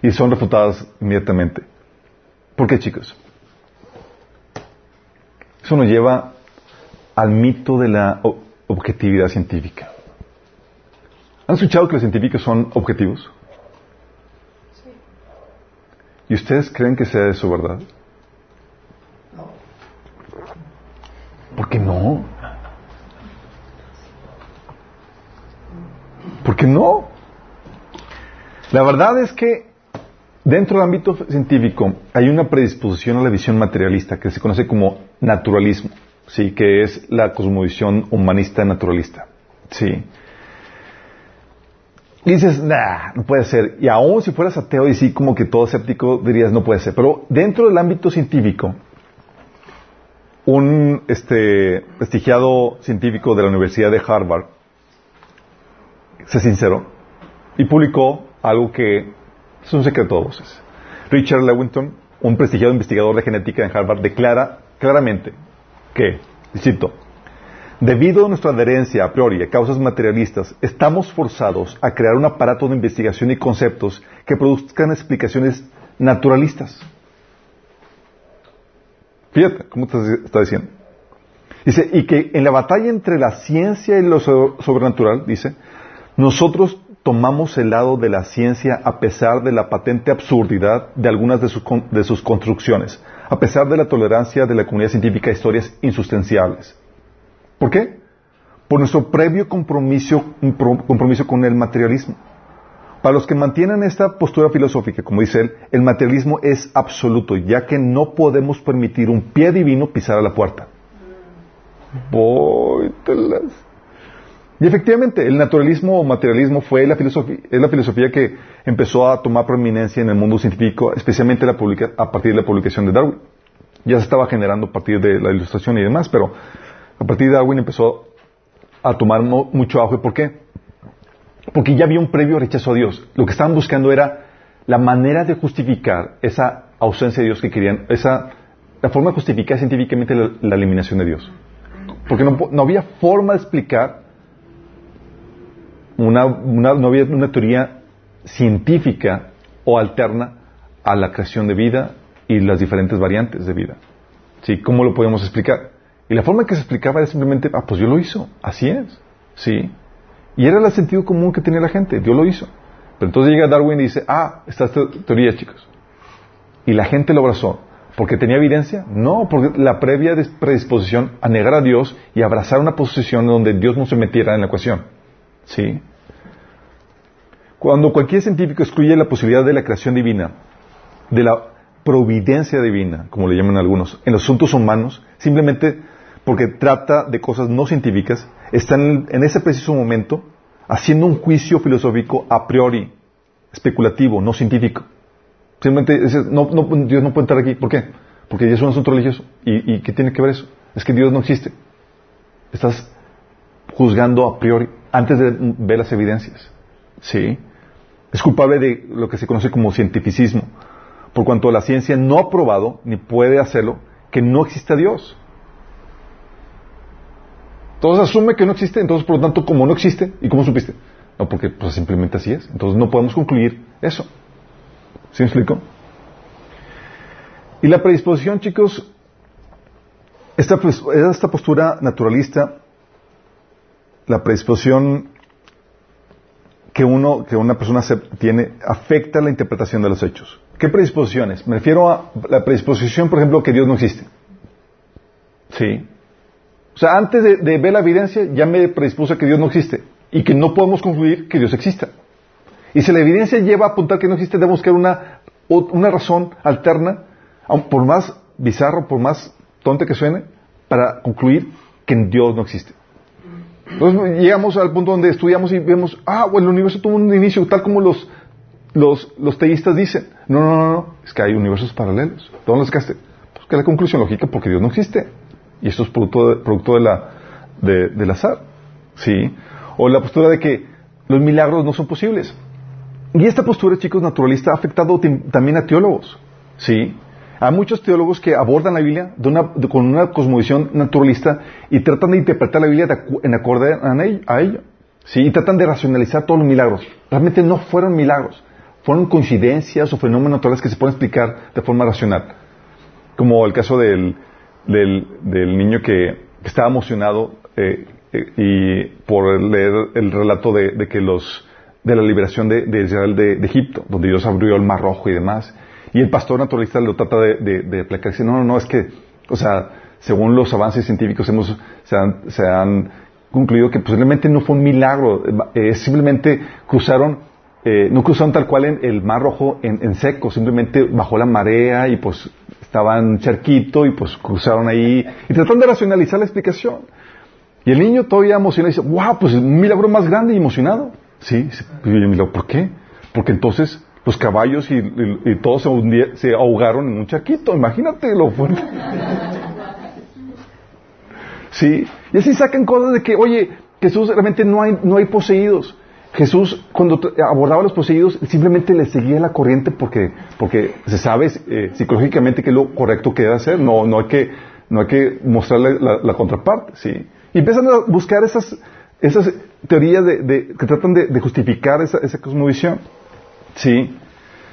Y son refutadas inmediatamente. ¿Por qué, chicos? Eso nos lleva al mito de la objetividad científica. ¿Han escuchado que los científicos son objetivos? ¿Y ustedes creen que sea eso verdad? No. ¿Por qué no? ¿Por qué no? La verdad es que dentro del ámbito científico hay una predisposición a la visión materialista que se conoce como naturalismo, sí, que es la cosmovisión humanista naturalista, sí. Y dices, nah, no puede ser. Y aún si fueras ateo y sí como que todo escéptico, dirías, no puede ser. Pero dentro del ámbito científico, un este, prestigiado científico de la Universidad de Harvard se sinceró y publicó algo que es un secreto de voces. Richard Lewington, un prestigiado investigador de genética en Harvard, declara claramente que, cito, Debido a nuestra adherencia a priori a causas materialistas, estamos forzados a crear un aparato de investigación y conceptos que produzcan explicaciones naturalistas. Fíjate cómo está diciendo. Dice, y que en la batalla entre la ciencia y lo sobrenatural, dice, nosotros tomamos el lado de la ciencia a pesar de la patente absurdidad de algunas de sus, sus construcciones, a pesar de la tolerancia de la comunidad científica a historias insustanciables. ¿Por qué? Por nuestro previo compromiso, con el materialismo. Para los que mantienen esta postura filosófica, como dice él, el materialismo es absoluto, ya que no podemos permitir un pie divino pisar a la puerta. Y efectivamente, el naturalismo o materialismo fue la filosofía, es la filosofía que empezó a tomar prominencia en el mundo científico, especialmente a partir de la publicación de Darwin. Ya se estaba generando a partir de la ilustración y demás, pero a partir de Darwin empezó a tomar mucho auge. ¿Por qué? Porque ya había un previo rechazo a Dios. Lo que estaban buscando era la manera de justificar esa ausencia de Dios que querían, esa, la forma de justificar científicamente la, eliminación de Dios. Porque no, había forma de explicar una, no había una teoría científica o alterna a la creación de vida y las diferentes variantes de vida. ¿Sí? ¿Cómo lo podemos explicar? Y la forma en que se explicaba era simplemente, ah, pues Dios lo hizo, así es, ¿sí? Y era el sentido común que tenía la gente, Dios lo hizo. Pero entonces llega Darwin y dice, ah, esta teoría, chicos. Y la gente lo abrazó. ¿Porque tenía evidencia? No, porque la previa predisposición a negar a Dios y abrazar una posición donde Dios no se metiera en la ecuación. ¿Sí? Cuando cualquier científico excluye la posibilidad de la creación divina, de la providencia divina, como le llaman algunos, en los asuntos humanos, simplemente porque trata de cosas no científicas, está en, ese preciso momento haciendo un juicio filosófico a priori, especulativo, no científico. Simplemente no, Dios no puede entrar aquí. ¿Por qué? Porque es un asunto religioso. ¿Y, qué tiene que ver eso? Es que Dios no existe. Estás juzgando a priori antes de ver las evidencias. ¿Sí? Es culpable de lo que se conoce como cientificismo, por cuanto la ciencia no ha probado, ni puede hacerlo, que no existe Dios. Entonces asume que no existe, entonces por lo tanto, como no existe, ¿y cómo supiste? No, porque pues simplemente así es. Entonces no podemos concluir eso. ¿Sí me explico? Y la predisposición, chicos, esta, pues, esta postura naturalista, la predisposición que uno, que una persona tiene, afecta la interpretación de los hechos. ¿Qué predisposiciones? Me refiero a la predisposición, por ejemplo, que Dios no existe. Sí. O sea, antes de, ver la evidencia, ya me predispuse a que Dios no existe y que no podemos concluir que Dios exista. Y si la evidencia lleva a apuntar que no existe, debemos buscar una, una razón alterna, por más bizarro, por más tonta que suene, para concluir que Dios no existe. Entonces llegamos al punto donde estudiamos y vemos, ah, bueno, el universo tuvo un inicio tal como los, los, teístas dicen. No, no, no, no, es que hay universos paralelos. ¿Dónde los sacaste? Pues que la conclusión lógica, porque Dios no existe. Y esto es producto, de, producto de la, de, del azar. ¿Sí? O la postura de que los milagros no son posibles. Y esta postura, chicos, naturalista ha afectado también a teólogos. ¿Sí? Hay muchos teólogos que abordan la Biblia con una cosmovisión naturalista y tratan de interpretar la Biblia en acorde a ello. ¿Sí? Y tratan de racionalizar todos los milagros. Realmente no fueron milagros. Fueron coincidencias o fenómenos naturales que se pueden explicar de forma racional. Como el caso del, del, del niño que, estaba emocionado eh, eh, y por leer el relato de, que los de la liberación de, Israel de, Egipto, donde Dios abrió el mar rojo y demás. Y el pastor naturalista lo trata de, de, aplacar. Dice, no, no, no, es que, o sea, según los avances científicos hemos, se, han, se han concluido que posiblemente no fue un milagro, eh, simplemente cruzaron, eh, no cruzaron tal cual en el mar rojo en, seco, simplemente bajó la marea y pues estaban charquito y pues cruzaron ahí y tratan de racionalizar la explicación. Y el niño todavía emocionado dice, wow, pues un milagro más grande y emocionado. Sí, ¿por qué? Porque entonces los caballos y, todos se, se, ahogaron en un charquito, imagínate lo fuerte. Sí, y así sacan cosas de que, oye, Jesús realmente no hay, no hay poseídos. Jesús, cuando abordaba a los poseídos, simplemente le seguía la corriente porque, porque se sabe eh, psicológicamente que es lo correcto que debe hacer. No, no, hay, que, no hay que mostrarle la, contraparte, ¿sí? Y empiezan a buscar esas, esas teorías de, de- que tratan de, de justificar esa, esa cosmovisión. Sí.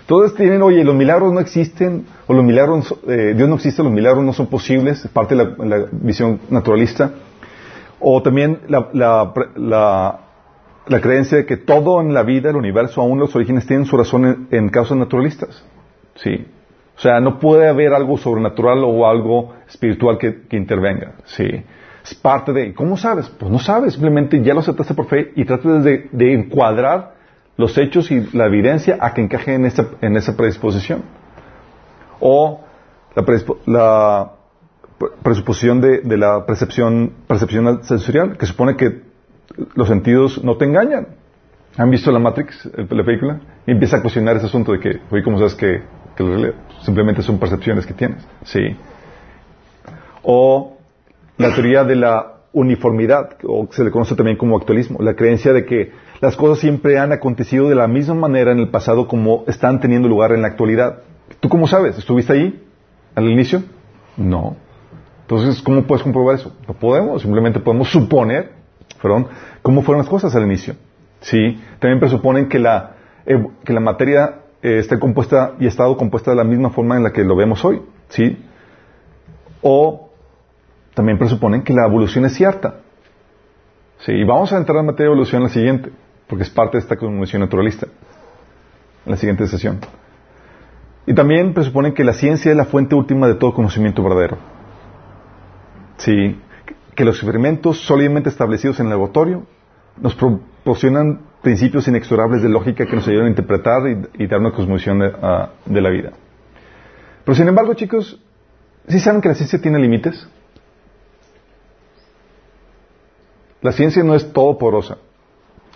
Todos tienen, oye, los milagros no existen, o los milagros, eh, Dios no existe, los milagros no son posibles, es parte de la, visión naturalista. O también la, la, la, la creencia de que todo en la vida, el universo, aún los orígenes, tienen su razón en, en causas naturalistas. Sí. O sea, no puede haber algo sobrenatural o algo espiritual que, que intervenga. Sí. Es parte de... ¿Cómo sabes? Pues no sabes. Simplemente ya lo aceptaste por fe y tratas de, de encuadrar los hechos y la evidencia a que encaje en esa, en esa predisposición. O la, predispo- la pre- presuposición de, de la percepción, percepción sensorial, que supone que los sentidos no te engañan. ¿Han visto la Matrix, la película? Y empieza a cuestionar ese asunto de que, oye, ¿cómo sabes que, que simplemente son percepciones que tienes? Sí. O la teoría de la uniformidad, o se le conoce también como actualismo, la creencia de que las cosas siempre han acontecido de la misma manera en el pasado como están teniendo lugar en la actualidad. ¿Tú cómo sabes? ¿Estuviste ahí al inicio? No. Entonces, ¿cómo puedes comprobar eso? No podemos, simplemente podemos suponer, perdón, cómo fueron las cosas al inicio. Sí, también presuponen que la, que la materia eh, esté compuesta y ha estado compuesta de la misma forma en la que lo vemos hoy. Sí. O también presuponen que la evolución es cierta. Sí, y vamos a entrar en materia de evolución en la siguiente, porque es parte de esta evolución naturalista, en la siguiente sesión. Y también presuponen que la ciencia es la fuente última de todo conocimiento verdadero. Sí, que los experimentos sólidamente establecidos en el laboratorio nos proporcionan principios inexorables de lógica que nos ayudan a interpretar y, y dar una cosmovisión de, ah, de la vida. Pero sin embargo, chicos, ¿sí saben que la ciencia tiene límites? La ciencia no es todopoderosa.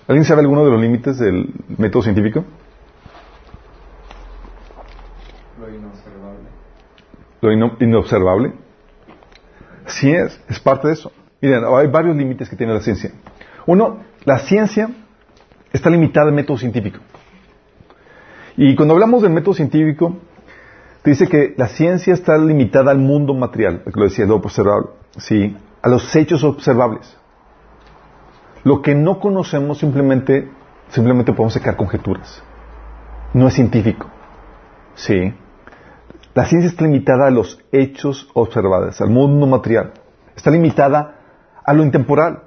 ¿Alguien sabe alguno de los límites del método científico? Lo inobservable. Lo ino- inobservable. Sí es, es parte de eso. Miren, hay varios límites que tiene la ciencia. Uno, la ciencia está limitada al método científico. Y cuando hablamos del método científico, te dice que la ciencia está limitada al mundo material, lo que lo decía, lo observable, sí, a los hechos observables. Lo que no conocemos simplemente, simplemente podemos sacar conjeturas. No es científico. Sí. La ciencia está limitada a los hechos observables, al mundo material. Está limitada a lo intemporal,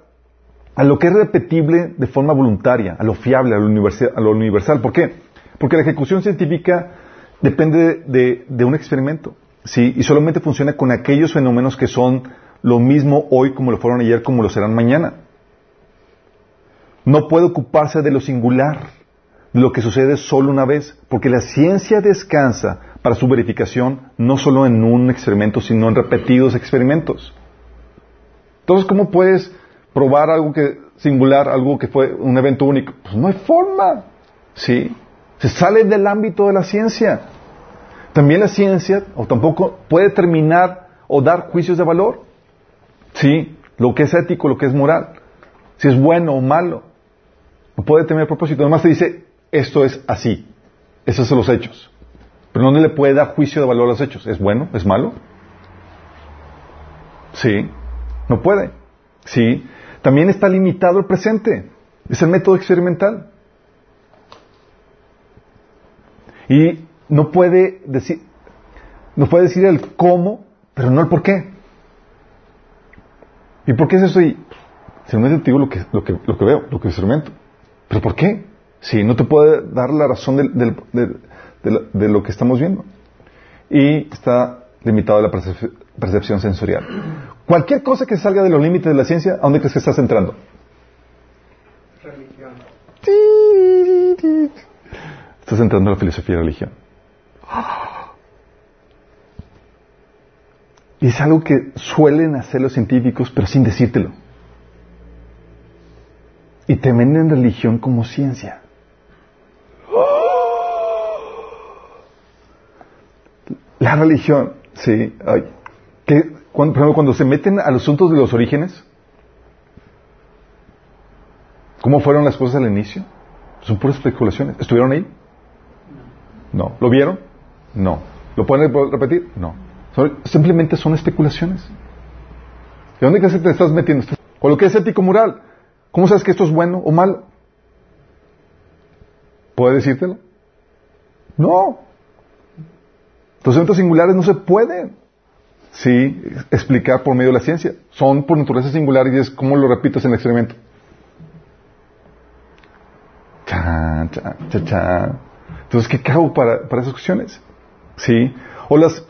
a lo que es repetible de forma voluntaria, a lo fiable, a lo universal. A lo universal. ¿Por qué? Porque la ejecución científica depende de, de un experimento, ¿sí? Y solamente funciona con aquellos fenómenos que son lo mismo hoy como lo fueron ayer, como lo serán mañana. No puede ocuparse de lo singular, de lo que sucede solo una vez, porque la ciencia descansa para su verificación no solo en un experimento, sino en repetidos experimentos. Entonces, ¿cómo puedes probar algo que singular, algo que fue un evento único? Pues no hay forma. ¿Sí? Se sale del ámbito de la ciencia. También la ciencia, o tampoco, puede determinar o dar juicios de valor. ¿Sí? Lo que es ético, lo que es moral. Si es bueno o malo. Puede tener propósito. Además te dice, esto es así. Esos son los hechos. Pero no le puede dar juicio de valor a los hechos. ¿Es bueno? ¿Es malo? Sí. No puede. Sí. También está limitado el presente. Es el método experimental. Y no puede decir, no puede decir el cómo, pero no el por qué. ¿Y por qué es eso? Y simplemente te digo lo que, lo que, lo que veo, lo que experimento. ¿Pero por qué? Si no te puede dar la razón del- del- del- de, lo- de lo que estamos viendo. Y está limitado a la percep- percepción sensorial. Cualquier cosa que salga de los límites de la ciencia, ¿a dónde crees que estás entrando? Religión. Estás entrando a la filosofía y religión. Y es algo que suelen hacer los científicos, pero sin decírtelo. Y te venden religión como ciencia. La religión, sí. ay, que por ejemplo, cuando se meten a los asuntos de los orígenes, ¿cómo fueron las cosas al inicio? Son puras especulaciones. ¿Estuvieron ahí? No. ¿Lo vieron? No. ¿Lo pueden rep- repetir? No. Simplemente son especulaciones. ¿De dónde crees que te estás metiendo? O lo que es ético moral. ¿Cómo sabes que esto es bueno o malo? ¿Puede decírtelo? No. Los eventos singulares no se pueden sí explicar por medio de la ciencia. Son por naturaleza singulares y es como lo repites en el experimento. Chan, chan, chan, chan. Entonces, ¿qué hago para, para esas cuestiones? ¿Sí? O las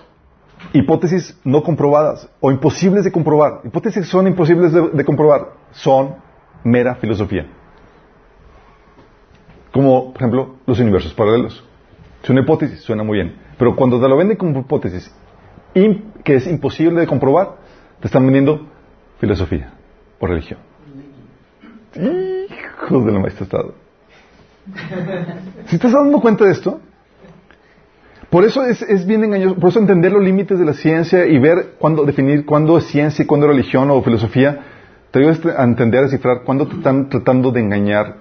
hipótesis no comprobadas o imposibles de comprobar. Hipótesis que son imposibles de comprobar son mera filosofía. Como, por ejemplo, los universos paralelos. Es una hipótesis, suena muy bien. Pero cuando te lo venden como hipótesis que es imposible de comprobar, te están vendiendo filosofía o religión. Hijos estado. ¿Si estás dando cuenta de esto? Por eso es, es, bien engañoso, por eso entender los límites de la ciencia y ver cuándo definir cuándo es ciencia y cuándo es religión o filosofía, te ayuda a entender, a descifrar cuándo te están tratando de engañar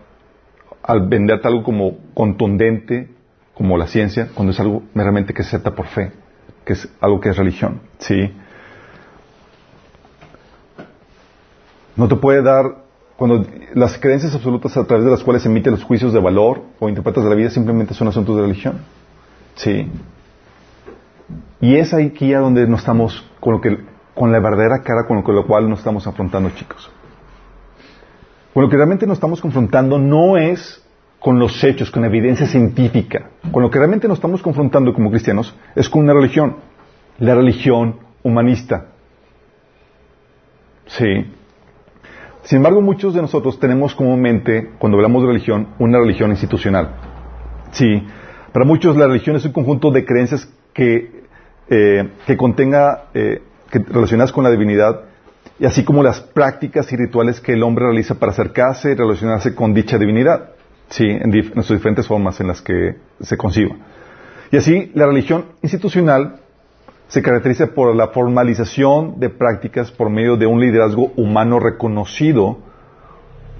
al venderte algo como contundente, como la ciencia, cuando es algo meramente que se acepta por fe, que es algo que es religión. ¿sí? No te puede dar, cuando las creencias absolutas a través de las cuales emite los juicios de valor o interpretas de la vida simplemente son asuntos de religión. ¿sí? Y es aquí a donde no estamos con, lo que, con la verdadera cara con lo, cual nos estamos afrontando, chicos. Con lo que realmente nos estamos confrontando no es con los hechos, con evidencia científica. Con lo que realmente nos estamos confrontando como cristianos es con una religión, la religión humanista. Sí. Sin embargo, muchos de nosotros tenemos comúnmente, cuando hablamos de religión, una religión institucional. Sí. Para muchos la religión es un conjunto de creencias que, eh, que contenga, eh, que, relacionadas con la divinidad, y así como las prácticas y rituales que el hombre realiza para acercarse y relacionarse con dicha divinidad. Sí, en, sus diferentes formas en las que se conciba. Y así, la religión institucional se caracteriza por la formalización de prácticas por medio de un liderazgo humano reconocido,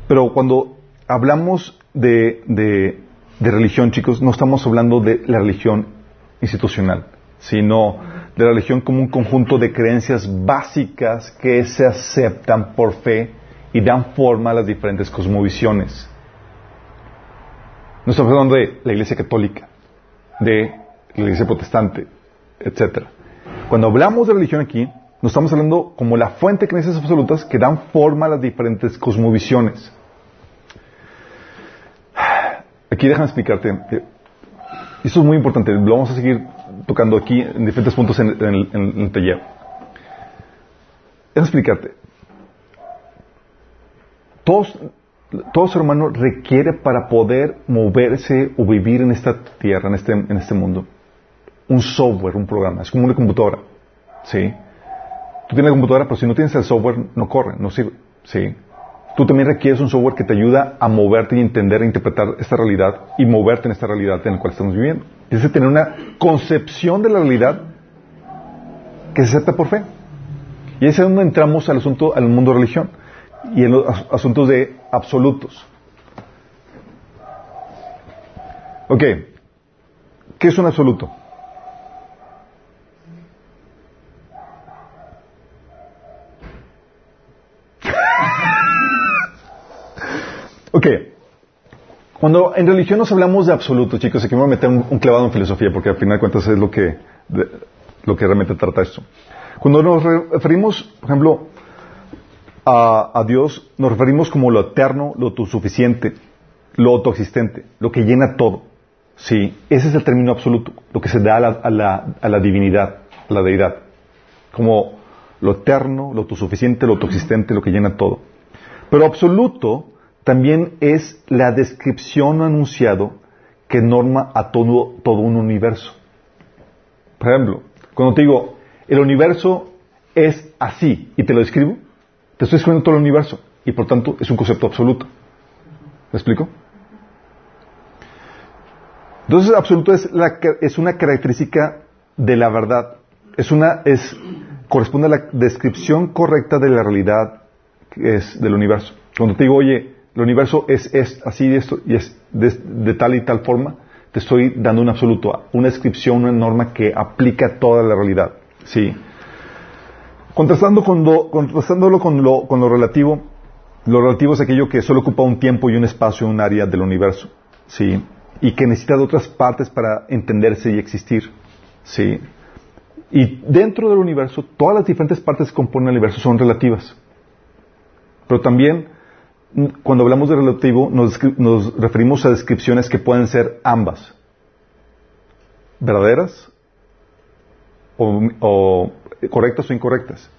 pero cuando hablamos de, de, de religión, chicos, no estamos hablando de la religión institucional, sino de la religión como un conjunto de creencias básicas que se aceptan por fe y dan forma a las diferentes cosmovisiones. No estamos hablando de la Iglesia Católica, de la Iglesia Protestante, etc. Cuando hablamos de religión aquí, nos estamos hablando como la fuente de creencias absolutas que dan forma a las diferentes cosmovisiones. Aquí déjame explicarte. Esto es muy importante. Lo vamos a seguir tocando aquí en diferentes puntos en, en, en el taller. Déjame explicarte. Todos todo ser humano requiere para poder moverse o vivir en esta tierra, en este, en este mundo, un software, un programa. Es como una computadora. ¿Sí? Tú tienes la computadora, pero si no tienes el software, no corre, no sirve. ¿Sí? Tú también requieres un software que te ayuda a moverte y entender e interpretar esta realidad y moverte en esta realidad en la cual estamos viviendo. Tienes que tener una concepción de la realidad que se acepta por fe. Y ahí es donde entramos al asunto, al mundo de religión y en los asuntos de absolutos. Ok, ¿qué es un absoluto? Ok, cuando en religión nos hablamos de absolutos, chicos, aquí me voy a meter un, clavado en filosofía porque al final de cuentas es lo que, de, lo que realmente trata esto. Cuando nos referimos, por ejemplo, a, a, Dios nos referimos como lo eterno, lo autosuficiente, lo autoexistente, lo que llena todo. Sí, ese es el término absoluto, lo que se da a la, a la, a la divinidad, a la deidad. Como lo eterno, lo autosuficiente, lo autoexistente, lo que llena todo. Pero absoluto también es la descripción anunciado que norma a todo, todo un universo. Por ejemplo, cuando te digo, el universo es así y te lo describo, te estoy escribiendo todo el universo y por tanto es un concepto absoluto. ¿Me explico? Entonces, absoluto es, la, es una característica de la verdad. Es una, es, corresponde a la descripción correcta de la realidad que es del universo. Cuando te digo, oye, el universo es, es así de esto y es de, de, tal y tal forma, te estoy dando un absoluto, una descripción, una norma que aplica toda la realidad. Sí. Contrastando con lo, contrastándolo con lo, con lo relativo, Lo relativo es aquello que solo ocupa un tiempo y un espacio un área del universo, ¿sí? Y que necesita de otras partes para entenderse y existir, ¿sí? Y dentro del universo, todas las diferentes partes que componen el universo son relativas. Pero también, cuando hablamos de relativo, nos, nos referimos a descripciones que pueden ser ambas. ¿Verdaderas? O, correctas o incorrectas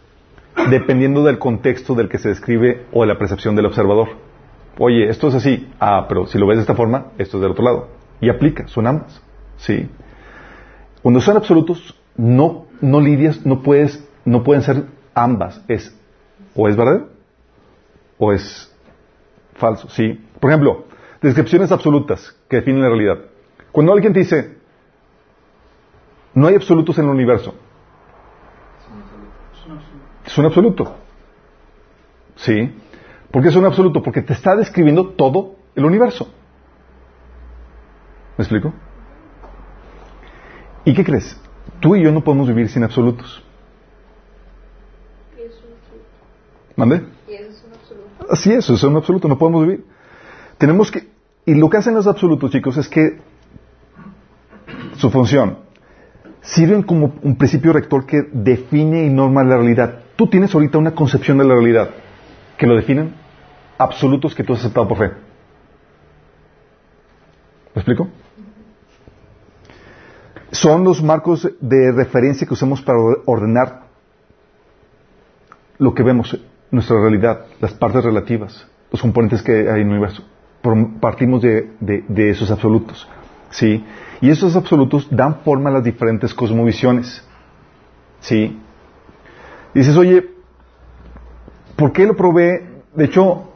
dependiendo del contexto del que se describe o de la percepción del observador. Oye, esto es así. Ah, pero si lo ves de esta forma, esto es del otro lado. Y aplica, son ambas. ¿Sí? Cuando son absolutos, no, no lidias, no puedes, no pueden ser ambas. Es, o es verdad o es falso. ¿Sí? Por ejemplo, descripciones absolutas que definen la realidad. Cuando alguien te dice, no hay absolutos en el universo, es un absoluto. ¿Sí? ¿Por qué es un absoluto? Porque te está describiendo todo el universo. ¿Me explico? ¿Y qué crees? Tú y yo no podemos vivir sin absolutos. ¿Mande? Así es, es un absoluto, no podemos vivir. Tenemos que, y lo que hacen los absolutos, chicos, es que su función sirven como un principio rector que define y norma la realidad. Tú tienes ahorita una concepción de la realidad que lo definen absolutos que tú has aceptado por fe. ¿Me explico? Son los marcos de referencia que usamos para ordenar lo que vemos, nuestra realidad, las partes relativas, los componentes que hay en el universo. Partimos de, de esos absolutos. ¿Sí? Y esos absolutos dan forma a las diferentes cosmovisiones. ¿Sí? dices, oye, ¿por qué lo provee? De hecho,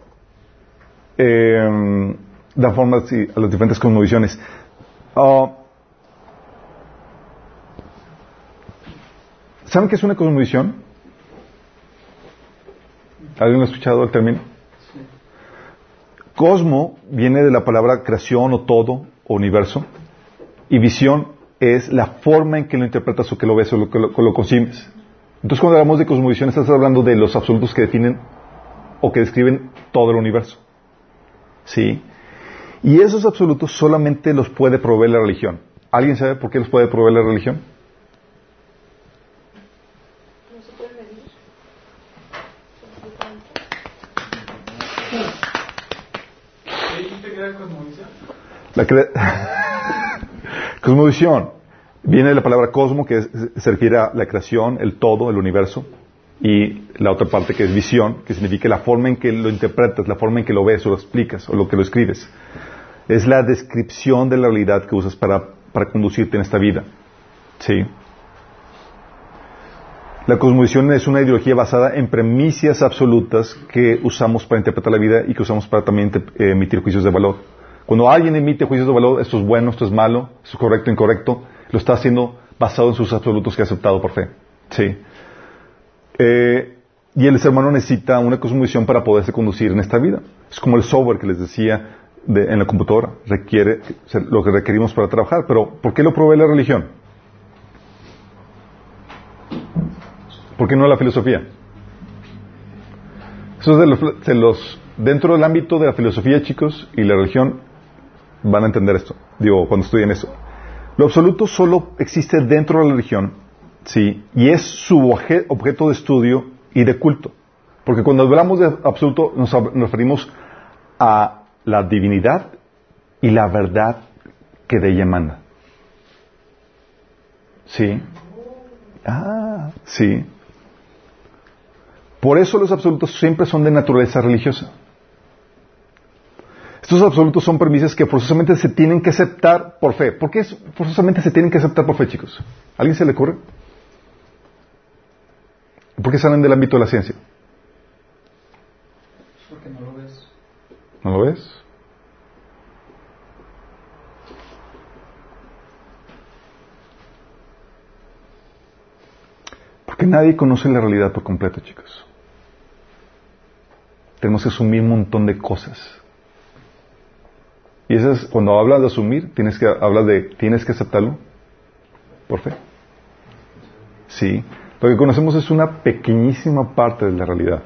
eh, da forma a las diferentes cosmovisiones. Ah, ¿Saben qué es una cosmovisión? ¿Alguien ha escuchado el término? Cosmo viene de la palabra creación o todo o universo y visión es la forma en que lo interpretas o que lo ves o lo que. Entonces, cuando hablamos de cosmovisión, estás hablando de los absolutos que definen o que describen todo el universo. ¿Sí? Y esos absolutos solamente los puede proveer la religión. ¿Alguien sabe por qué los puede proveer la religión? No se puede medir. ¿Qué dijiste que era cosmovisión? La cosmovisión viene de la palabra cosmo, que es- se refiere a la creación, el todo, el universo, y la otra parte que es visión, que significa la forma en que lo interpretas, la forma en que lo ves o lo explicas o lo que lo escribes. Es la descripción de la realidad que usas para, para conducirte en esta vida. ¿Sí? La cosmovisión es una ideología basada en premisas absolutas que usamos para interpretar la vida y que usamos para también eh, emitir juicios de valor. Cuando alguien emite juicios de valor, esto es bueno, esto es malo, esto es correcto, incorrecto, lo está haciendo basado en sus absolutos que ha aceptado por fe. Sí. Eh, y el ser humano necesita una cosmovisión para poderse conducir en esta vida. Es como el software que les decía de- en la computadora. Requiere lo que requerimos para trabajar. Pero, ¿por qué lo provee la religión? ¿Por qué no la filosofía? Eso es los- dentro del ámbito de la filosofía, chicos, y la religión, van a entender esto. Digo, cuando estudien eso. Lo absoluto solo existe dentro de la religión, sí, y es su objeto de estudio y de culto. Porque cuando hablamos de absoluto nos, nos referimos a la divinidad y la verdad que de ella emana. Sí. Ah, sí. Por eso los absolutos siempre son de naturaleza religiosa. Estos absolutos son premisas que forzosamente se tienen que aceptar por fe. ¿Por qué es- forzosamente se tienen que aceptar por fe, chicos? ¿A ¿Alguien se le ocurre? ¿Por qué salen del ámbito de la ciencia? Porque no lo ves. ¿No lo ves? Porque nadie conoce la realidad por completo, chicos. Tenemos que asumir un montón de cosas. Y eso es, cuando hablas de asumir, tienes que hablar de, tienes que aceptarlo por fe. Sí. Lo que conocemos es una pequeñísima parte de la realidad.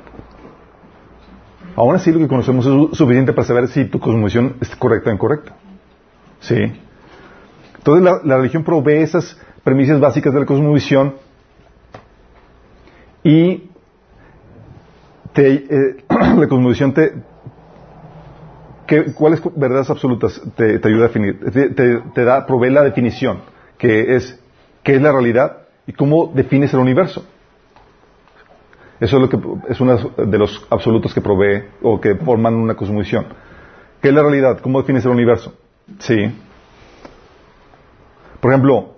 Aún así, lo que conocemos es su- suficiente para saber si tu cosmovisión es correcta o incorrecta. ¿Sí? Entonces, la, religión provee esas premisas básicas de la cosmovisión y eh, la cosmovisión te, ¿qué- ¿cuáles verdades absolutas te, ayuda a definir? Te, da, provee la definición, que es qué es la realidad y cómo defines el universo. Eso es lo que es uno de los absolutos que provee o que forman una cosmovisión. ¿Qué es la realidad? ¿Cómo defines el universo? Sí. Por ejemplo,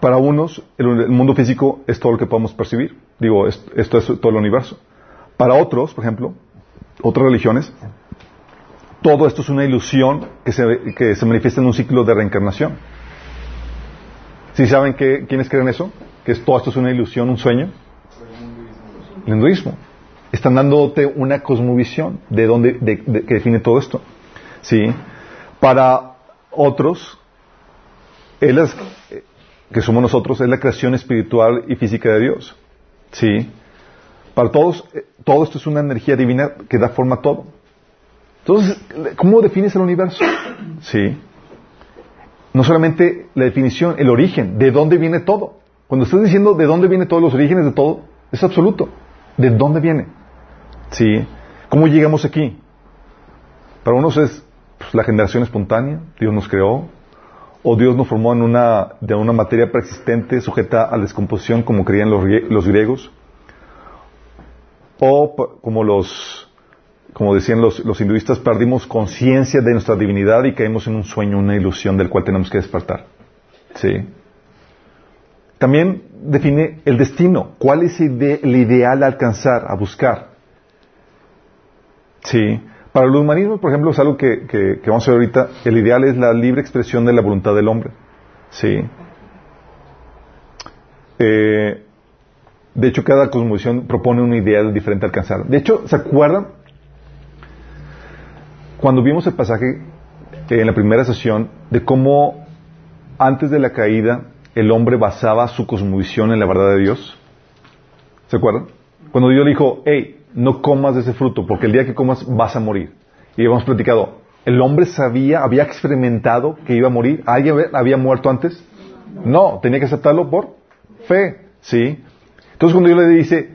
para unos el, mundo físico es todo lo que podemos percibir. Digo, es- esto es todo el universo. Para otros, por ejemplo, otras religiones, todo esto es una ilusión que se, que se manifiesta en un ciclo de reencarnación. ¿Sí saben que, quiénes creen eso? Que todo esto es una ilusión, un sueño. El hinduismo. Están dándote una cosmovisión de dónde, de- que define todo esto. ¿Sí? Para otros, él es, que somos nosotros, es la creación espiritual y física de Dios. ¿Sí? Para todos, eh, todo esto es una energía divina que da forma a todo. Entonces, ¿cómo defines el universo? Sí. No solamente la definición, el origen, de dónde viene todo. Cuando estás diciendo de dónde viene todos los orígenes de todo, es absoluto. ¿De dónde viene? Sí. ¿Cómo llegamos aquí? Para unos es pues, la generación espontánea, Dios nos creó, o Dios nos formó en una, de una materia preexistente sujeta a la descomposición como creían los, grie- los griegos, o como los, como decían los, los hinduistas, perdimos conciencia de nuestra divinidad y caímos en un sueño, una ilusión del cual tenemos que despertar. Sí. También define el destino. ¿Cuál es el ideal a alcanzar, a buscar? Sí. Para el humanismo, por ejemplo, es algo que, que- que vamos a ver ahorita. El ideal es la libre expresión de la voluntad del hombre. Sí. Eh, de hecho, cada cosmovisión propone un ideal diferente a alcanzar. De hecho, ¿se acuerdan? Cuando vimos el pasaje en la primera sesión de cómo antes de la caída el hombre basaba su cosmovisión en la verdad de Dios. ¿Se acuerdan? Cuando Dios le dijo, hey, no comas de ese fruto, porque el día que comas vas a morir. Y hemos platicado, ¿el hombre sabía, había experimentado que iba a morir? ¿Alguien había- muerto antes? No, tenía que aceptarlo por fe, ¿sí? Entonces cuando Dios le dice,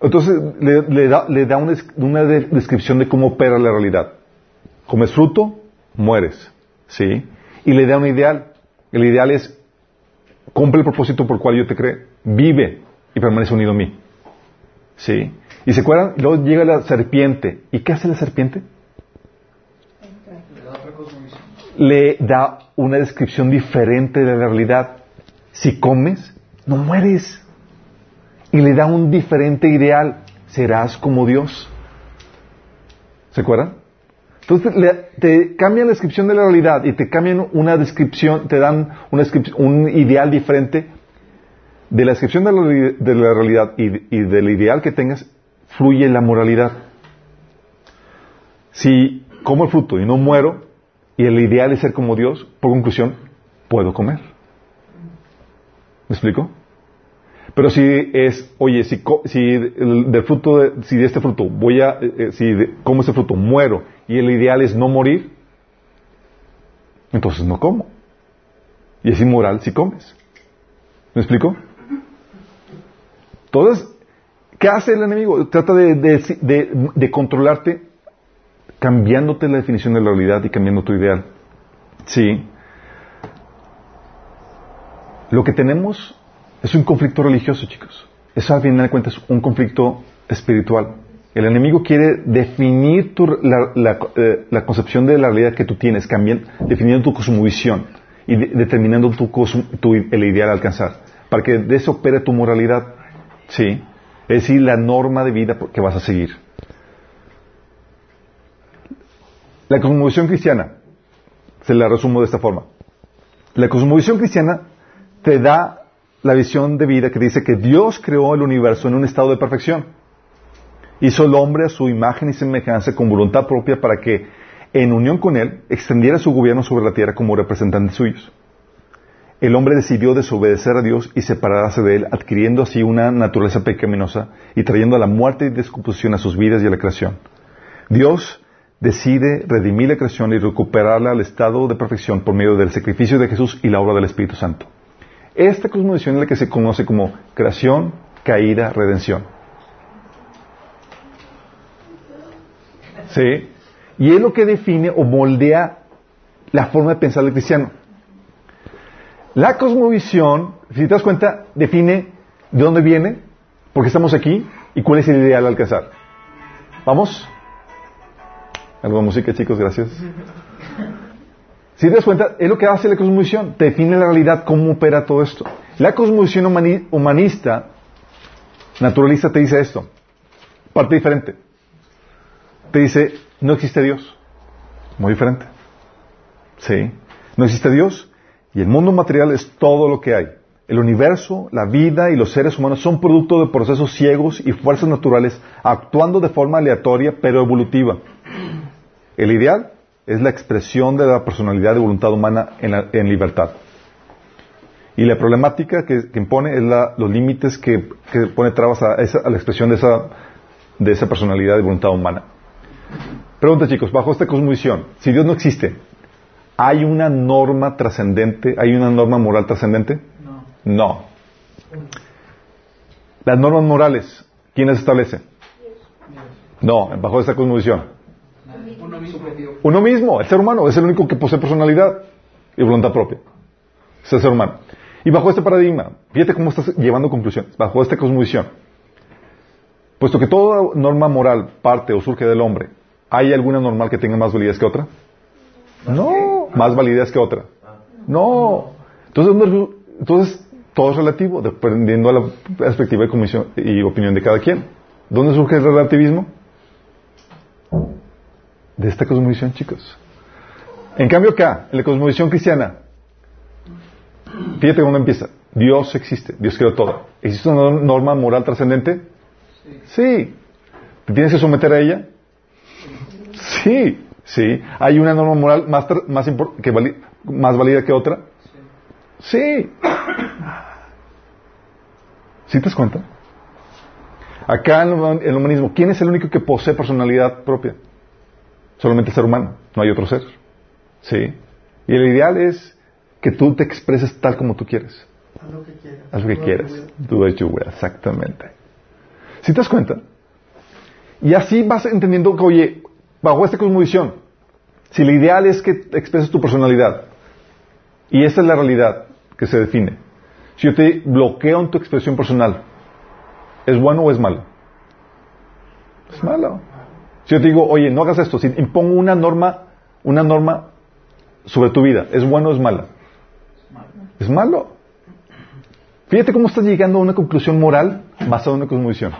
entonces le, le da, le da una, una de- descripción de cómo opera la realidad. Comes fruto, mueres, ¿sí? Y le da un ideal. El ideal es, cumple el propósito por el cual yo te creé, vive y permanece unido a mí. ¿Sí? Y se acuerdan, luego llega la serpiente. ¿Y qué hace la serpiente? Le da una descripción diferente de la realidad. Si comes, no mueres. Y le da un diferente ideal. Serás como Dios. ¿Se acuerdan? Entonces le- te cambian la descripción de la realidad y te cambian una descripción, te dan una un ideal diferente. De la descripción de la, realidad y del ideal que tengas, fluye la moralidad. Si como el fruto y no muero, y el ideal es ser como Dios, por conclusión, puedo comer. ¿Me explico? Pero si es, oye, si, si fruto, de, si de este fruto voy a, eh, eh, si de- como ese fruto muero y el ideal es no morir, entonces no como. Y es inmoral si comes. ¿Me explico? Entonces, ¿qué hace el enemigo? Trata de- de- de controlarte cambiándote la definición de la realidad y cambiando tu ideal. Sí. Lo que tenemos es un conflicto religioso, chicos. Eso al final de cuentas es un conflicto espiritual. El enemigo quiere definir eh, la concepción de la realidad que tú tienes, cambian, definiendo tu cosmovisión y de- determinando tu- el ideal a alcanzar, para que de eso opere tu moralidad. Sí. Es decir, la norma de vida que vas a seguir. La cosmovisión cristiana, se la resumo de esta forma. La cosmovisión cristiana te da la visión de vida que dice que Dios creó el universo en un estado de perfección. Hizo al hombre a su imagen y semejanza con voluntad propia para que, en unión con él, extendiera su gobierno sobre la tierra como representantes suyos. El hombre decidió desobedecer a Dios y separarse de él, adquiriendo así una naturaleza pecaminosa y trayendo a la muerte y descomposición a sus vidas y a la creación. Dios decide redimir la creación y recuperarla al estado de perfección por medio del sacrificio de Jesús y la obra del Espíritu Santo. Esta cosmovisión es la que se conoce como creación, caída, redención. ¿Sí? Y es lo que define o moldea la forma de pensar del cristiano. La cosmovisión, si te das cuenta, define de dónde viene, por qué estamos aquí y cuál es el ideal alcanzar. ¿Vamos? Algo de música, chicos, gracias. Si te das cuenta, es lo que hace la cosmovisión, define la realidad, cómo opera todo esto. La cosmovisión humanista, naturalista, te dice esto, parte diferente. Te dice, no existe Dios. Muy diferente. Sí, no existe Dios y el mundo material es todo lo que hay. El universo, la vida y los seres humanos son producto de procesos ciegos y fuerzas naturales actuando de forma aleatoria pero evolutiva. El ideal es la expresión de la personalidad y voluntad humana en, libertad. Y la problemática que, impone es los límites que, pone trabas a, la expresión de esa, de esa personalidad y voluntad humana. Pregunta chicos, bajo esta cosmovisión, si Dios no existe, ¿hay una norma trascendente, hay una norma moral trascendente? No. No. Las normas morales, ¿quién las establece? No, bajo esta cosmovisión. Uno mismo, el ser humano, es el único que posee personalidad y voluntad propia. Es el ser humano. Y bajo este paradigma, fíjate cómo estás llevando conclusiones, bajo esta cosmovisión, puesto que toda norma moral parte o surge del hombre, ¿hay alguna normal que tenga más validez que otra? No, más validez que otra. No. Entonces, entonces todo es relativo, dependiendo de la perspectiva y opinión de cada quien. ¿Dónde surge el relativismo? De esta cosmovisión, chicos. En cambio acá, en la cosmovisión cristiana, fíjate cómo empieza. Dios existe, Dios creó todo. ¿Existe una norma moral trascendente? Sí. ¿Te tienes que someter a ella? Sí, sí. ¿Hay una norma moral más, más, que más válida que otra? Sí. ¿Sí te das cuenta? Acá en el humanismo, ¿quién es el único que posee personalidad propia? Solamente el ser humano, no hay otro ser. ¿Sí? Y el ideal es que tú te expreses tal como tú quieres. Haz lo que quieras. Haz lo que quieras. Do exactamente. ¿Sí te das cuenta? Y así vas entendiendo que, oye, bajo esta cosmovisión, si el ideal es que expreses tu personalidad, y esta es la realidad que se define, si yo te bloqueo en tu expresión personal, ¿es bueno o es malo? Es malo. Si yo te digo, oye, no hagas esto, si impongo una norma, una norma sobre tu vida, ¿es bueno o es mala? Es malo. Fíjate cómo estás llegando a una conclusión moral basada en una cosmovisión.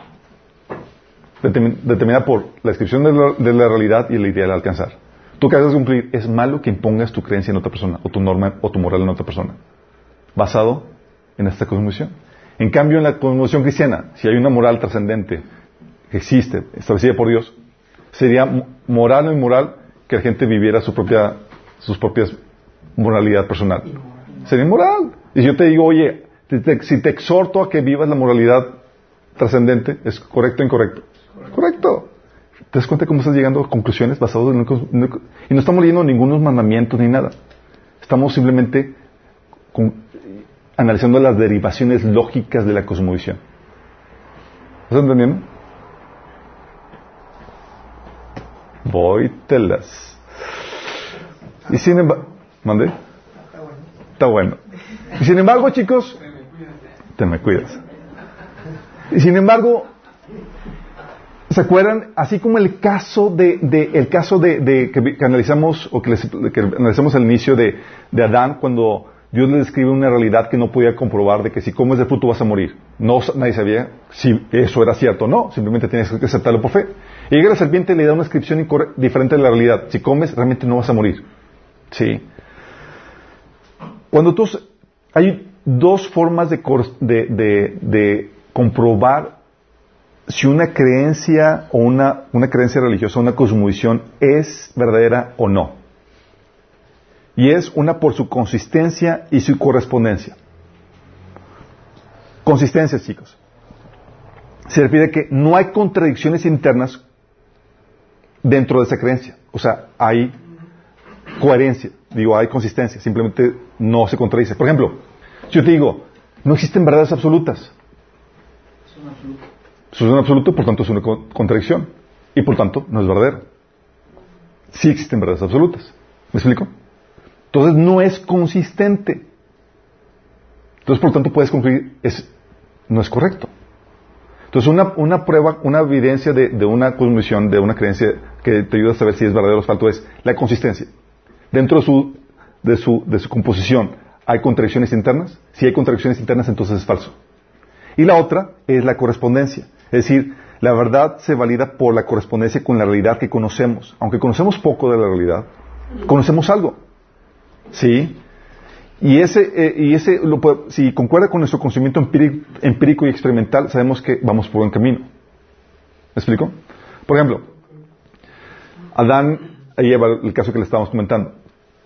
Determinada por la descripción de la, realidad y el ideal de alcanzar. Tú que haces cumplir, es malo que impongas tu creencia en otra persona, o tu norma, o tu moral en otra persona. Basado en esta cosmovisión. En cambio, en la cosmovisión cristiana, si hay una moral trascendente que existe, establecida por Dios, sería moral o inmoral que la gente viviera su propia, sus propias moralidad personal. Sería inmoral. Y yo te digo, oye, si te exhorto a que vivas la moralidad trascendente, ¿es correcto o incorrecto? Correcto. ¿Te das cuenta cómo estás llegando a conclusiones basadas en... Y no estamos leyendo ningunos mandamientos ni nada. Estamos simplemente analizando las derivaciones lógicas de la cosmovisión. ¿Estás entendiendo? Voy telas. Y sin embargo, ¿mandé? Está bueno. Y sin embargo, chicos, te me cuidas. Y sin embargo, ¿se acuerdan? Así como el caso de, de el caso de, que, analizamos o que, les, que, analizamos al inicio de, de Adán cuando Dios le describe una realidad que no podía comprobar de que si comes de fruto vas a morir. No, nadie sabía si eso era cierto o no, simplemente tienes que aceptarlo por fe. Y llega la serpiente y le da una descripción diferente de la realidad. Si comes, realmente no vas a morir. ¿Sí? Cuando tú... Hay dos formas de, de, comprobar si una creencia o una, una creencia religiosa, una cosmovisión es verdadera o no. Y es una por su consistencia y su correspondencia. Consistencia, chicos. Se refiere a que no hay contradicciones internas dentro de esa creencia. O sea, hay coherencia, digo, hay consistencia, simplemente no se contradice. Por ejemplo, si yo te digo, no existen verdades absolutas. Es un es un absoluto, por tanto es una co- contradicción. Y por tanto no es verdadero. Sí existen verdades absolutas. ¿Me explico? Entonces no es consistente. Entonces por tanto puedes concluir, es, no es correcto. Entonces una, una prueba, una evidencia de, de una cosmovisión, de una creencia que te ayuda a saber si es verdadero o falso es la consistencia. Dentro de su, de su, de su composición, ¿hay contradicciones internas? Si hay contradicciones internas, entonces es falso. Y la otra es la correspondencia. Es decir, la verdad se valida por la correspondencia con la realidad que conocemos. Aunque conocemos poco de la realidad, conocemos algo. ¿Sí? Y ese, eh, y ese lo si concuerda con nuestro conocimiento empírico, empírico y experimental, sabemos que vamos por buen camino. ¿Me explico? Por ejemplo, Adán y Eva, el caso que le estábamos comentando.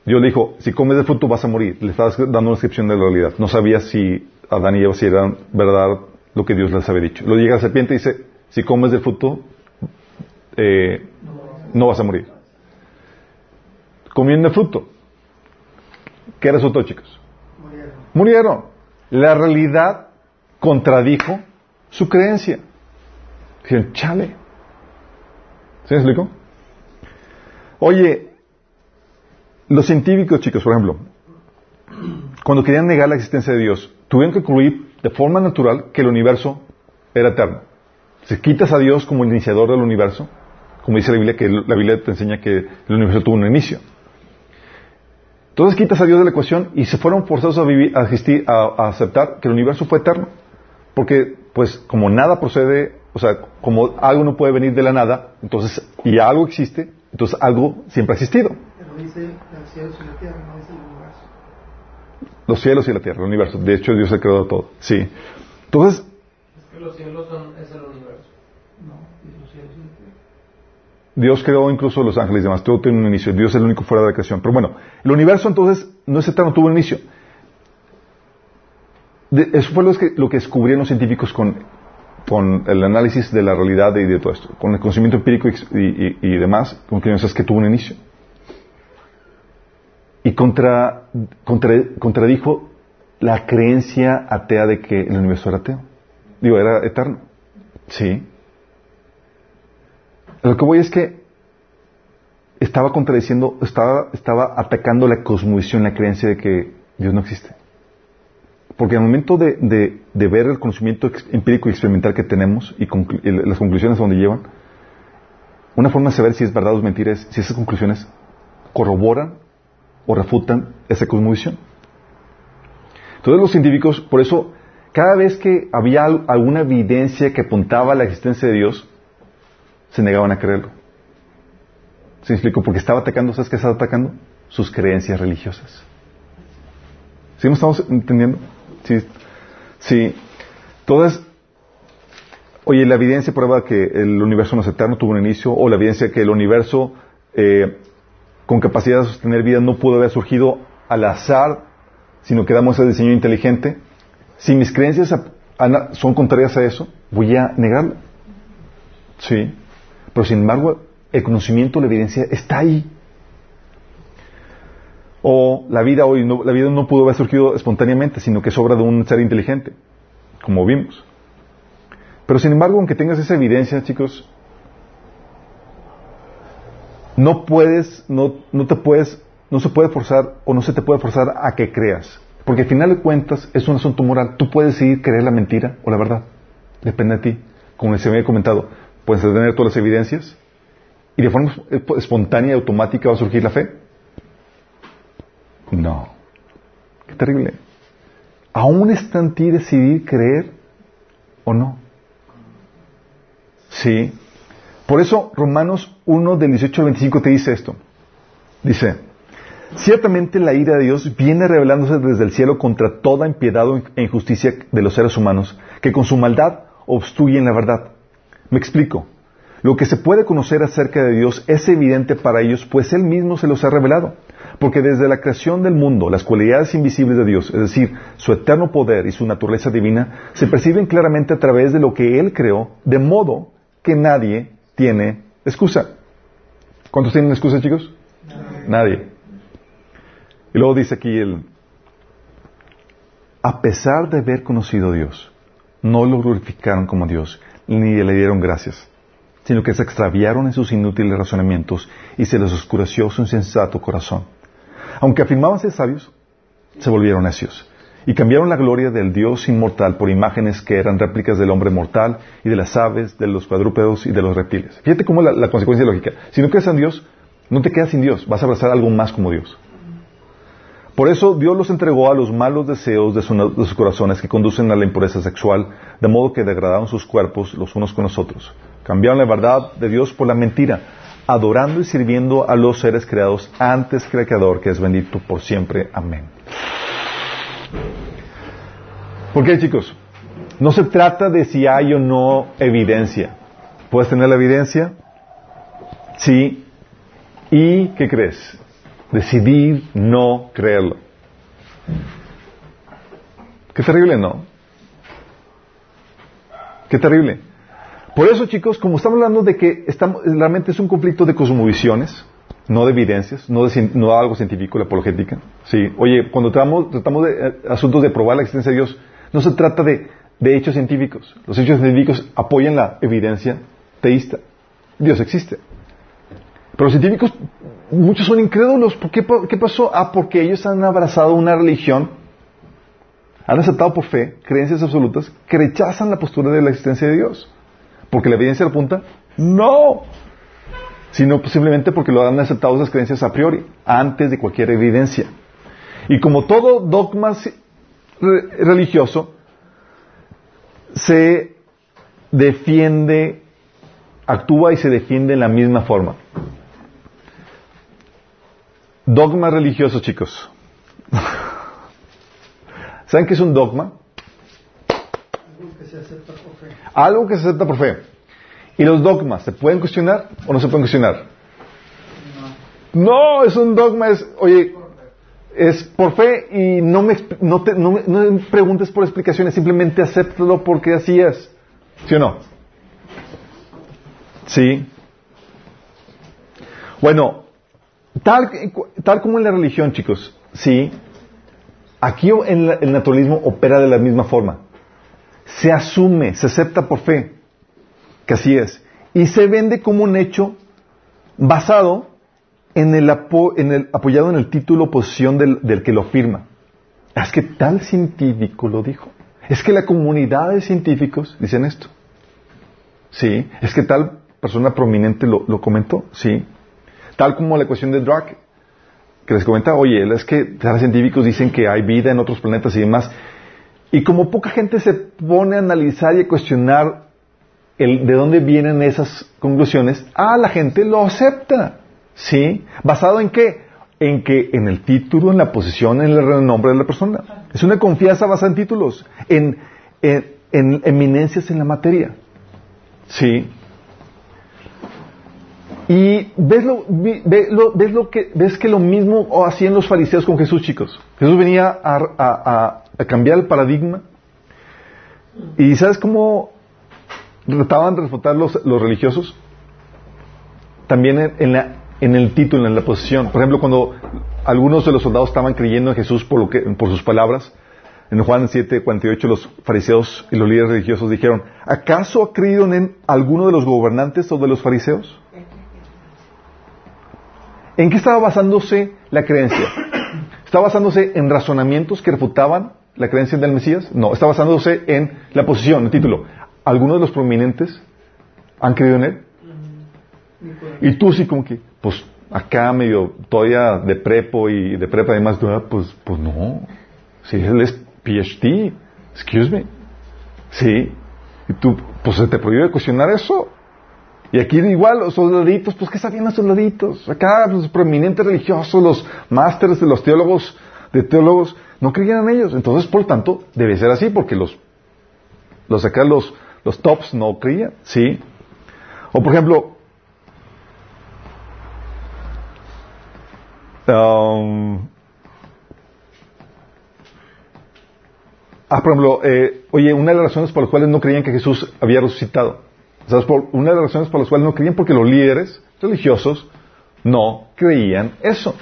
Dios le dijo, si comes de fruto vas a morir. Le estabas dando una descripción de la realidad. No sabía si Adán y Eva si eran verdad lo que Dios les había dicho. Luego llega la serpiente y dice, si comes del fruto, eh, no vas a morir. Comiendo el fruto. ¿Qué resultó, chicos? Murieron. Murieron. La realidad contradijo su creencia. Dijeron, chale. ¿Sí me explico? Oye, los científicos, chicos, por ejemplo, cuando querían negar la existencia de Dios, tuvieron que concluir de forma natural que el universo era eterno. Si quitas a Dios como el iniciador del universo, como dice la Biblia, que la Biblia te enseña que el universo tuvo un inicio. Entonces quitas a Dios de la ecuación y se fueron forzados a, vivir, a, existir, a, a aceptar que el universo fue eterno. Porque, pues, como nada procede, o sea, como algo no puede venir de la nada, entonces, y algo existe, entonces algo siempre ha existido. Pero dice el cielo y la tierra, no dice el universo. Los cielos y la tierra, el universo. De hecho, Dios ha creado todo. Sí. Entonces, Es que los cielos son, es el universo. No, dice los cielos y la tierra. Dios creó incluso los ángeles y demás. Todo tiene un inicio. Dios es el único fuera de la creación. Pero bueno, el universo entonces no es eterno, tuvo un inicio. Eso fue lo que, lo que descubrieron los científicos con, con el análisis de la realidad y de todo esto. Con el conocimiento empírico y, y- y demás, concluyeron que tuvo un inicio. Y contra, contra- contradijo la creencia atea de que el universo era ateo. Digo, era eterno. Sí. Lo que voy es que estaba contradiciendo, estaba, atacando la cosmovisión, la creencia de que Dios no existe. Porque al momento de, ver el conocimiento empírico y experimental que tenemos y, y las conclusiones a donde llevan, una forma de saber si es verdad o es mentira es si esas conclusiones corroboran o refutan esa cosmovisión. Entonces los científicos, por eso, cada vez que había al- alguna evidencia que apuntaba a la existencia de Dios, se negaban a creerlo. ¿Se me explico? Porque estaba atacando, ¿sabes qué estaba atacando? Sus creencias religiosas. ¿Sí me estamos entendiendo? Sí. Sí. Entonces, oye, la evidencia prueba que el universo no es eterno, tuvo un inicio, o la evidencia que el universo eh, con capacidad de sostener vida no pudo haber surgido al azar, sino que damos ese diseño inteligente. Si mis creencias son contrarias a eso, voy a negarlo. Sí. Pero sin embargo, el conocimiento, la evidencia está ahí. O la vida hoy, no, la vida no pudo haber surgido espontáneamente, sino que es obra de un ser inteligente, como vimos. Pero sin embargo, aunque tengas esa evidencia, chicos, no puedes, no, no te puedes, no se puede forzar o no se te puede forzar a que creas. Porque al final de cuentas es un asunto moral. Tú puedes decidir creer la mentira o la verdad. Depende de ti. Como les había comentado, puedes tener todas las evidencias y de forma espontánea y automática va a surgir la fe. No. Qué terrible. Aún está en ti decidir creer o no. Sí. Por eso Romanos 1 del 18 al 25 te dice esto. Dice, ciertamente la ira de Dios viene revelándose desde el cielo contra toda impiedad e injusticia de los seres humanos, que con su maldad obstruyen la verdad. Me explico. Lo que se puede conocer acerca de Dios es evidente para ellos, pues Él mismo se los ha revelado. Porque desde la creación del mundo, las cualidades invisibles de Dios, es decir, su eterno poder y su naturaleza divina, se perciben claramente a través de lo que Él creó, de modo que nadie tiene excusa. ¿Cuántos tienen excusa, chicos? Nadie. Y luego dice aquí el, a pesar de haber conocido a Dios, no lo glorificaron como Dios, ni le dieron gracias, sino que se extraviaron en sus inútiles razonamientos y se les oscureció su insensato corazón. Aunque afirmaban ser sabios, se volvieron necios y cambiaron la gloria del Dios inmortal por imágenes que eran réplicas del hombre mortal y de las aves, de los cuadrúpedos y de los reptiles. Fíjate cómo la, la consecuencia lógica. Si no crees en Dios, no te quedas sin Dios, vas a abrazar algo más como Dios. Por eso Dios los entregó a los malos deseos de, su- de sus corazones que conducen a la impureza sexual, de modo que degradaron sus cuerpos los unos con los otros. Cambiaron la verdad de Dios por la mentira, adorando y sirviendo a los seres creados antes que el Creador, que es bendito por siempre. Amén. ¿Por qué, chicos? No se trata de si hay o no evidencia. ¿Puedes tener la evidencia? Sí. ¿Y qué crees? Decidir no creerlo. Qué terrible, ¿no? Qué terrible. Por eso, chicos, como estamos hablando de que estamos, realmente es un conflicto de cosmovisiones, no de evidencias, no de, no algo científico, la apologética. Sí. Oye, cuando tratamos, tratamos de eh, asuntos de probar la existencia de Dios, no se trata de, de hechos científicos. Los hechos científicos apoyan la evidencia teísta. Dios existe. Pero los científicos, muchos son incrédulos. ¿Por qué, pa- qué pasó? Ah, porque ellos han abrazado una religión, han aceptado por fe creencias absolutas que rechazan la postura de la existencia de Dios. ¿Porque la evidencia apunta? No. Sino pues, simplemente porque lo han aceptado esas creencias a priori, antes de cualquier evidencia. Y como todo dogma religioso, se defiende, actúa y se defiende en la misma forma. Dogma religioso, chicos. ¿Saben qué es un dogma? Algo que se acepta por fe. Algo que se acepta por fe. ¿Y los dogmas se pueden cuestionar o no se pueden cuestionar? No, es un dogma, es, oye, es por fe y no me, no te, no me, no me preguntes por explicaciones, simplemente acéptalo porque así es. ¿Sí o no? Sí. Bueno, tal, tal como en la religión, chicos, sí, aquí en el naturalismo opera de la misma forma se asume, se acepta por fe, que así es, y se vende como un hecho basado en el, apo- en el- apoyado en el título o posición del, del que lo firma. Es que tal científico lo dijo. Es que la comunidad de científicos dicen esto. Sí, es que tal persona prominente lo, lo comentó. Sí, tal como la cuestión de Drake, que les comenta, oye, es que tal científicos dicen que hay vida en otros planetas y demás. Y como poca gente se pone a analizar y a cuestionar el, de dónde vienen esas conclusiones, ah, la gente lo acepta. ¿Sí? ¿Basado en qué? En que en el título, en la posición, en el renombre de la persona. Es una confianza basada en títulos, en, en, en eminencias en la materia. ¿Sí? Y ves lo, vi- ve lo- ves que, ves que lo mismo hacían los fariseos con Jesús, chicos. Jesús venía a, cambiar el paradigma. ¿Y sabes cómo trataban de refutar los, los religiosos? También en, en la- en el título, en la posición. Por ejemplo, cuando algunos de los soldados estaban creyendo en Jesús por, lo que, por sus palabras, en Juan 7, 48, los fariseos y los líderes religiosos dijeron, ¿acaso ha creído en alguno de los gobernantes o de los fariseos? ¿En qué estaba basándose la creencia? ¿Estaba basándose en razonamientos que refutaban la creencia del Mesías? No, está basándose en la posición, el título. ¿Algunos de los prominentes han creído en él? Y tú sí como que, pues acá medio todavía de prepo y de prepa además, pues, pues no. Si él es PhD, excuse me. Sí. Y tú, pues se te prohíbe cuestionar eso. Y aquí igual los soldaditos, pues ¿qué sabían los soldaditos? Acá los prominentes religiosos, los másteres de los teólogos, de teólogos, no creían en ellos. Entonces, por tanto, debe ser así, porque los, los acá los, los tops no creían, ¿sí? O por ejemplo, um, ah, por ejemplo, eh, oye, una de las razones por las cuales no creían que Jesús había resucitado, ¿sabes? Por, una de las razones por las cuales no creían porque los líderes religiosos no creían eso,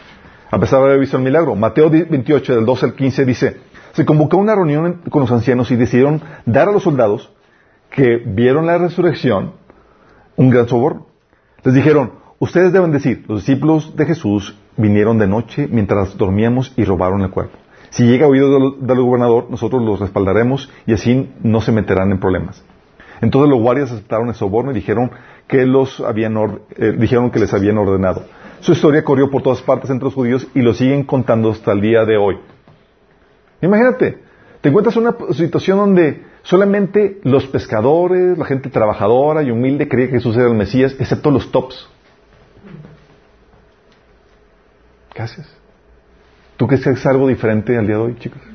a pesar de haber visto el milagro. Mateo 28, del 12 al 15, dice, se convocó una reunión con los ancianos y decidieron dar a los soldados que vieron la resurrección un gran soborno. Les dijeron, ustedes deben decir, los discípulos de Jesús vinieron de noche mientras dormíamos y robaron el cuerpo. Si llega oído del, del gobernador, nosotros los respaldaremos y así no se meterán en problemas. Entonces los guardias aceptaron el soborno y dijeron que, los habían eh, dijeron que les habían ordenado. Su historia corrió por todas partes entre los judíos y lo siguen contando hasta el día de hoy. Imagínate, te encuentras en una situación donde solamente los pescadores, la gente trabajadora y humilde creía que Jesús era el Mesías, excepto los tops. ¿Qué haces? ¿Tú crees que es algo diferente al día de hoy, chicos?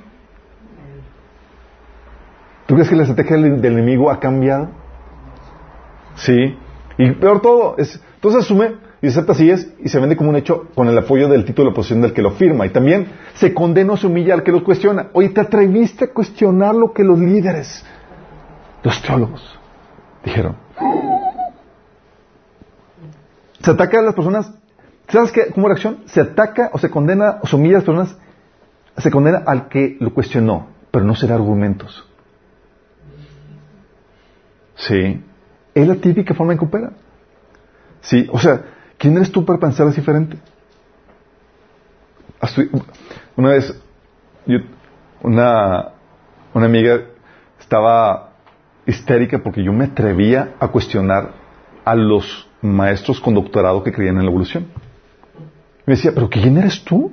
¿Tú crees que la estrategia del, enemigo ha cambiado? Sí. Y peor todo, es, entonces asume y acepta así es y se vende como un hecho con el apoyo del título de oposición del que lo firma. Y también se condena o se humilla al que lo cuestiona. Oye, te atreviste a cuestionar lo que los líderes, los teólogos, dijeron. Se ataca a las personas. ¿Sabes qué? ¿Cómo reacción? Se ataca o se condena o se humilla a las personas. Se condena al que lo cuestionó, pero no será argumentos. Sí. Es la típica forma en que opera. Sí. O sea, ¿quién eres tú para pensar diferente? Una vez, yo- una, una amiga estaba histérica porque yo me atrevía a cuestionar a los maestros con doctorado que creían en la evolución. Me decía, ¿pero quién eres tú?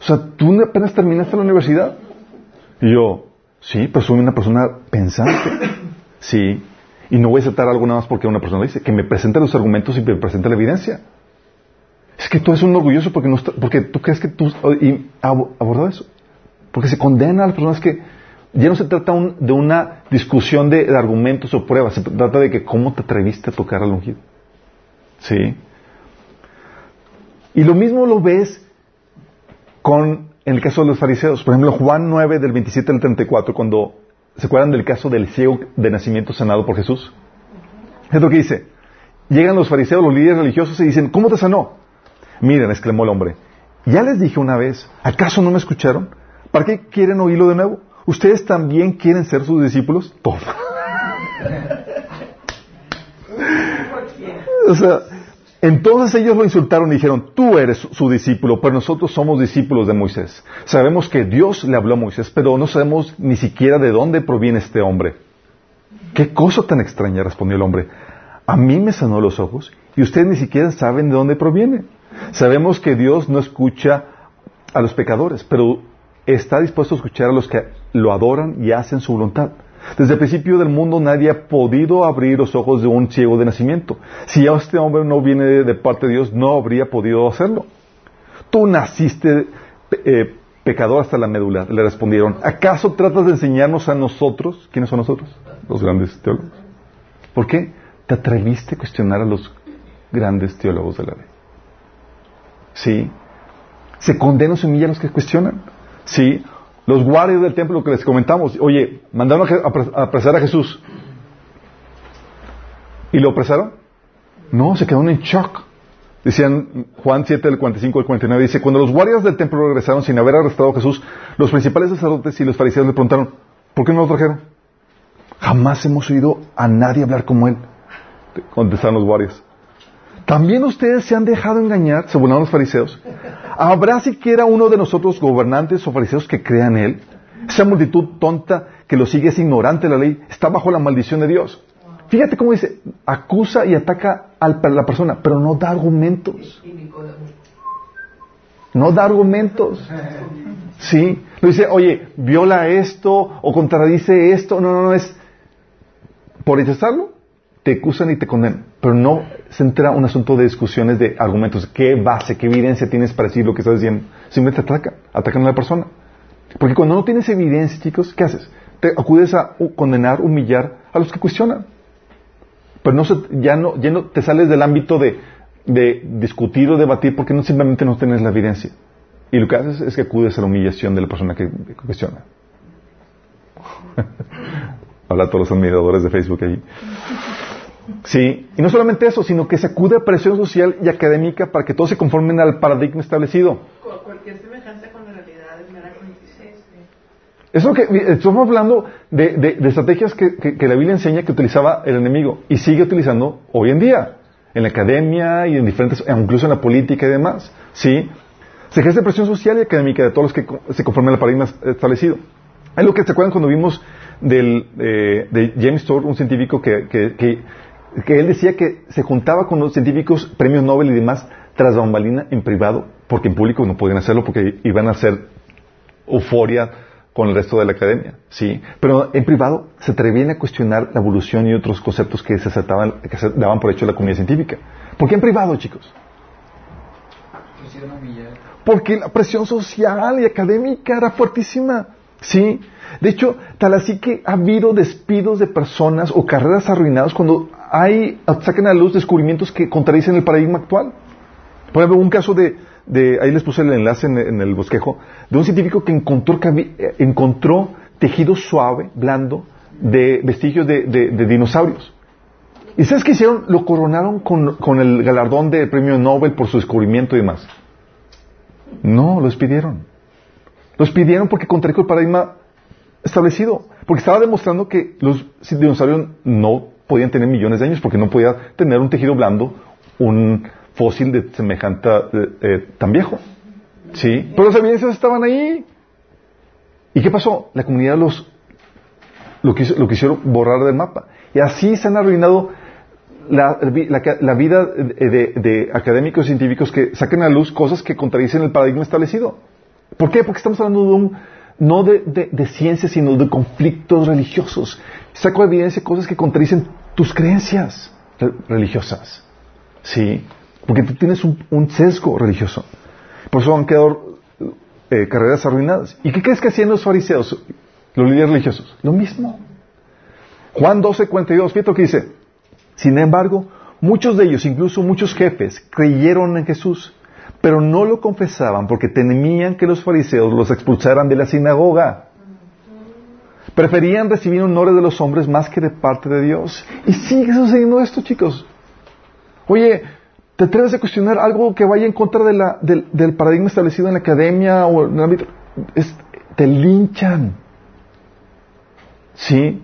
O sea, tú apenas terminaste la universidad. Y yo, sí, pero soy una persona pensante. Sí. Y no voy a aceptar algo nada más porque una persona lo dice. Que me presente los argumentos y me presente la evidencia. Es que tú eres un orgulloso porque, no porque tú crees que tú y ab- abordó eso. Porque se condena a las personas que ya no se trata de una discusión de, de argumentos o pruebas, se trata de que cómo te atreviste a tocar al ungido. ¿Sí? Y lo mismo lo ves con, en el caso de los fariseos. Por ejemplo, Juan 9 del 27 al 34, cuando se acuerdan del caso del ciego de nacimiento sanado por Jesús. Es lo que dice. Llegan los fariseos, los líderes religiosos y dicen, ¿cómo te sanó? Miren, exclamó el hombre, ya les dije una vez, ¿acaso no me escucharon? ¿Para qué quieren oírlo de nuevo? ¿Ustedes también quieren ser sus discípulos? Toma. o sea, entonces ellos lo insultaron y dijeron, tú eres su, discípulo, pero nosotros somos discípulos de Moisés. Sabemos que Dios le habló a Moisés, pero no sabemos ni siquiera de dónde proviene este hombre. ¿Qué cosa tan extraña? respondió el hombre. A mí me sanó los ojos y ustedes ni siquiera saben de dónde proviene. Sabemos que Dios no escucha a los pecadores, pero está dispuesto a escuchar a los que lo adoran y hacen su voluntad. Desde el principio del mundo nadie ha podido abrir los ojos de un ciego de nacimiento. Si este hombre no viene de, de parte de Dios, no habría podido hacerlo. Tú naciste eh, pecador hasta la médula, le respondieron. ¿Acaso tratas de enseñarnos a nosotros? ¿Quiénes son nosotros? Los grandes teólogos. ¿Por qué? Te atreviste a cuestionar a los grandes teólogos de la ley. Sí. Se condena o se humilla a los que cuestionan. Sí. Los guardias del templo que les comentamos, oye, mandaron a, apresar a Jesús. ¿Y lo apresaron? No, se quedaron en shock. Decían Juan 7, del 45 al 49, dice, cuando los guardias del templo regresaron sin haber arrestado a Jesús, los principales sacerdotes y los fariseos le preguntaron, ¿por qué no lo trajeron? Jamás hemos oído a nadie hablar como él. Contestaron los guardias. ¿También ustedes se han dejado engañar? Se los fariseos. ¿Habrá siquiera uno de nosotros, gobernantes o fariseos, que crea en él? Esa multitud tonta que lo sigue es ignorante de la ley, está bajo la maldición de Dios. Fíjate cómo dice, acusa y ataca a la persona, pero no da argumentos. No da argumentos. Sí. No dice, oye, viola esto o contradice esto. No, no, no es. Por rechazarlo, te acusan y te condenan. Pero no se entra un asunto de discusiones de argumentos. ¿Qué base, qué evidencia tienes para decir lo que estás diciendo? Simplemente atacan, atacan a la persona. Porque cuando no tienes evidencia, chicos, ¿qué haces? Te acudes a condenar, humillar a los que cuestionan. Pero no se- ya, no, ya no te sales del ámbito de, de discutir o debatir porque no simplemente no tienes la evidencia. Y lo que haces es que acudes a la humillación de la persona que, cuestiona. Habla a todos los admiradores de Facebook allí. Sí, y no solamente eso, sino que se acude a presión social y académica para que todos se conformen al paradigma establecido. Cu- Cualquier semejanza con la realidad es mera coincidencia. Eso que estamos hablando de, de- de estrategias que, que- que la Biblia enseña que utilizaba el enemigo y sigue utilizando hoy en día, en la academia y en diferentes, incluso en la política y demás. ¿sí? Se ejerce presión social y académica de todos los que se conforman al paradigma establecido. Es lo que se acuerdan cuando vimos del, eh, de James Todd, un científico que, que, que, que él decía que se juntaba con los científicos, premios Nobel y demás, tras bambalina en privado, porque en público no podían hacerlo porque iban a hacer euforia con el resto de la academia, ¿sí? Pero en privado se atrevían a cuestionar la evolución y otros conceptos que se, aceptaban, que se daban por hecho en la comunidad científica. ¿Por qué en privado, chicos? Porque la presión social y académica era fuertísima. Sí. De hecho, tal así que ha habido despidos de personas o carreras arruinadas cuando hay, sacan a la luz descubrimientos que contradicen el paradigma actual. Por ejemplo, un caso de, ahí les puse el enlace en, el bosquejo, de un científico que encontró, eh, encontró tejido suave, blando, de vestigios de, dinosaurios. ¿Y sabes qué hicieron? Lo coronaron con, el galardón de premio Nobel por su descubrimiento y demás. No, los pidieron. Los pidieron porque contradijo el paradigma establecido. Porque estaba demostrando que los dinosaurios no podían tener millones de años porque no podía tener un tejido blando, un fósil de semejante eh, tan viejo. ¿Sí? Pero las evidencias estaban ahí. ¿Y qué pasó? La comunidad los lo, quiso- lo quisieron borrar del mapa. Y así se han arruinado la, la- la vida de académicos y científicos que saquen a luz cosas que contradicen el paradigma establecido. ¿Por qué? Porque estamos hablando de un, no de, de, de ciencia, sino de conflictos religiosos. Saco evidencia cosas que contradicen tus creencias re- religiosas. Sí, porque tú tienes un, un sesgo religioso. Por eso han quedado eh, carreras arruinadas. ¿Y qué crees que hacían los fariseos, los líderes religiosos? Lo mismo. Juan 12, 42, fíjate lo que dice. Sin embargo, muchos de ellos, incluso muchos jefes, creyeron en Jesús, pero no lo confesaban porque temían que los fariseos los expulsaran de la sinagoga. Preferían recibir honores de los hombres más que de parte de Dios. Y sigue sucediendo esto, chicos. Oye, ¿te atreves a cuestionar algo que vaya en contra de la- del, del paradigma establecido en la academia o en el ámbito? Es- te linchan. ¿Sí?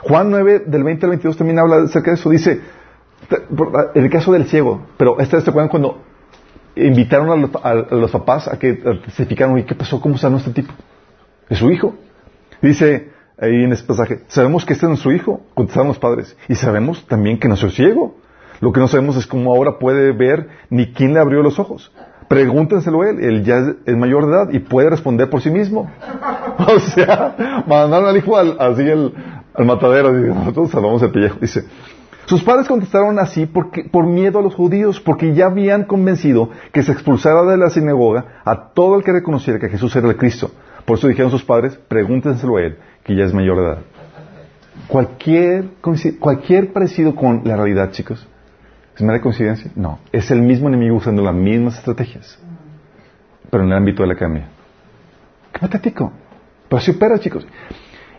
Juan 9, del 20 al 22, también habla acerca de eso. Dice, el caso del ciego, pero este se acuerdan cuando invitaron a los, a los papás a que testificaran, ¿y qué pasó? ¿Cómo sanó este tipo? Es su hijo. Dice ahí en este pasaje, sabemos que este es nuestro hijo, contestaron los padres, y sabemos también que nació ciego. Lo que no sabemos es cómo ahora puede ver ni quién le abrió los ojos. Pregúntenselo a él, él ya es, mayor de edad y puede responder por sí mismo. o sea, mandaron al hijo al, así al, al matadero, y nosotros salvamos el pellejo, dice. Sus padres contestaron así porque, por miedo a los judíos, porque ya habían convencido que se expulsara de la sinagoga a todo el que reconociera que Jesús era el Cristo. Por eso dijeron sus padres, pregúntenselo a él, que ya es mayor de edad. Cualquier, cualquier parecido con la realidad, chicos, ¿es mera coincidencia? No. Es el mismo enemigo usando las mismas estrategias, pero en el ámbito de la academia. Qué patético. Pero así opera, chicos.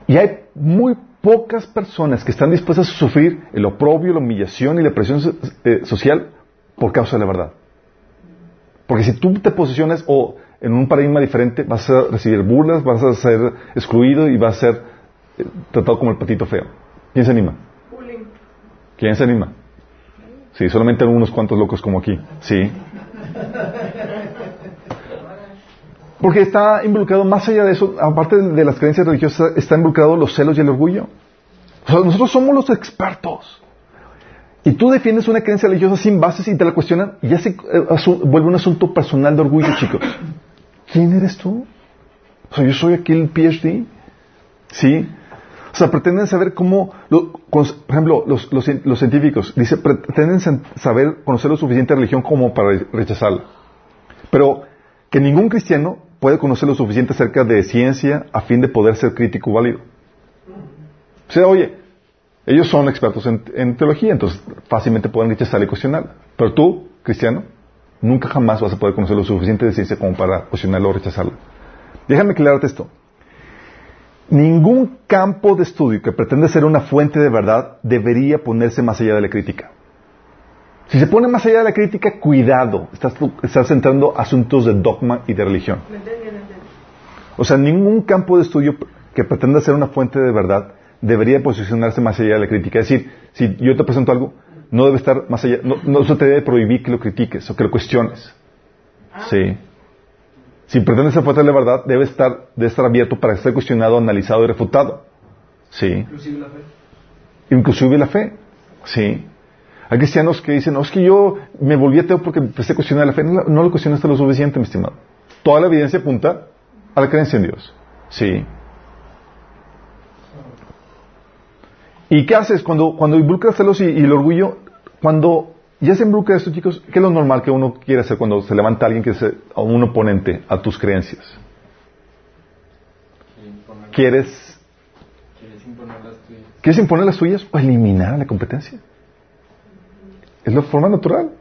Y hay muy pocas personas que están dispuestas a sufrir el oprobio, la humillación y la presión eh, social por causa de la verdad. Porque si tú te posicionas o en un paradigma diferente, vas a recibir burlas, vas a ser excluido y vas a ser eh, tratado como el patito feo. ¿Quién se anima? Bullying. ¿Quién se anima? Sí, solamente unos cuantos locos como aquí. Sí. Porque está involucrado, más allá de eso, aparte de las creencias religiosas, está involucrado los celos y el orgullo. O sea, nosotros somos los expertos. Y tú defiendes una creencia religiosa sin bases y te la cuestionan y ya se eh, vuelve un asunto personal de orgullo, chicos. ¿Quién eres tú? O sea, yo soy aquí el PhD. ¿Sí? O sea, pretenden saber cómo, lo- con- por ejemplo, los, los los científicos, dice, pretenden saber, conocer lo suficiente de religión como para re- rechazarla. Pero que ningún cristiano puede conocer lo suficiente acerca de ciencia a fin de poder ser crítico válido. O sea, oye, ellos son expertos en, en teología, entonces fácilmente pueden rechazarla y cuestionarla. Pero tú, cristiano, nunca jamás vas a poder conocer lo suficiente de ciencia como para cuestionarla o rechazarla. Déjame aclararte esto. Ningún campo de estudio que pretende ser una fuente de verdad debería ponerse más allá de la crítica. Si se pone más allá de la crítica, cuidado, estás, estás entrando asuntos de dogma y de religión. O sea, ningún campo de estudio que pretenda ser una fuente de verdad debería posicionarse más allá de la crítica. Es decir, si yo te presento algo, no debe estar más allá, no, no se te debe prohibir que lo critiques o que lo cuestiones. Sí. Si pretende ser fuente de la verdad, debe estar, debe estar abierto para ser cuestionado, analizado y refutado. Sí. Inclusive la fe. Inclusive la fe. Sí. Hay cristianos que dicen, no, es que yo me volví ateo porque empecé a cuestionar la fe. No, no lo cuestionaste lo suficiente, mi estimado. Toda la evidencia apunta a la creencia en Dios. Sí. ¿Y qué haces cuando, cuando involucras celos y, y el orgullo? Cuando ya se involucra esto, chicos, ¿qué es lo normal que uno quiere hacer cuando se levanta alguien que es un oponente a tus creencias? ¿Quieres, ¿Quieres imponer las tuyas? ¿Quieres imponer las tuyas o eliminar a la competencia? Es la forma natural.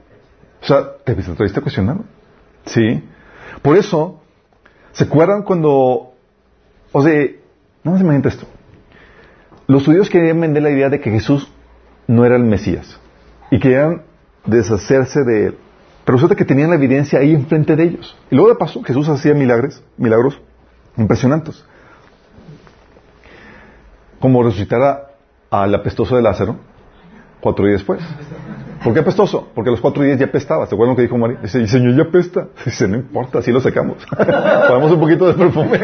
O sea, te te atreviste a cuestionar. Sí. Por eso, ¿se acuerdan cuando, o sea, no más imagínate esto. Los judíos querían vender la idea de que Jesús no era el Mesías y querían deshacerse de él. Pero resulta que tenían la evidencia ahí enfrente de ellos. Y luego de paso, Jesús hacía milagros, milagros impresionantes. Como resucitar al apestoso de Lázaro cuatro días después. ¿Por qué apestoso? Porque los cuatro días ya apestaba. ¿Se acuerdan lo que dijo María? Dice, "Y, Señor, ya apesta. Dice, no importa, así lo sacamos. Ponemos un poquito de perfume.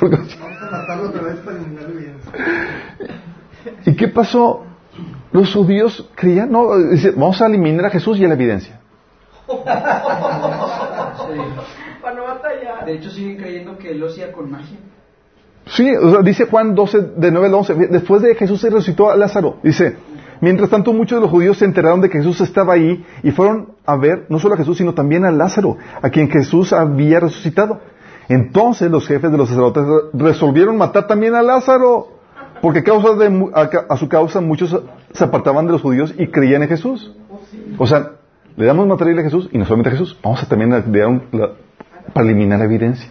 Vamos a matarlo otra vez para eliminar. ¿Y qué pasó? Los judíos creían, no, dice, vamos a eliminar a Jesús y a la evidencia. Sí. Para no batallar. De hecho, siguen creyendo que él lo hacía con magia. Sí, o sea, dice Juan 12, de 9 al 11, después de que Jesús se resucitó a Lázaro, dice, mientras tanto muchos de los judíos se enteraron de que Jesús estaba ahí y fueron a ver no solo a Jesús, sino también a Lázaro, a quien Jesús había resucitado. Entonces los jefes de los sacerdotes resolvieron matar también a Lázaro, porque a, causa de a, a su causa muchos se apartaban de los judíos y creían en Jesús. O sea, le damos material a Jesús y no solamente a Jesús, vamos a también a- un- la- para eliminar la evidencia.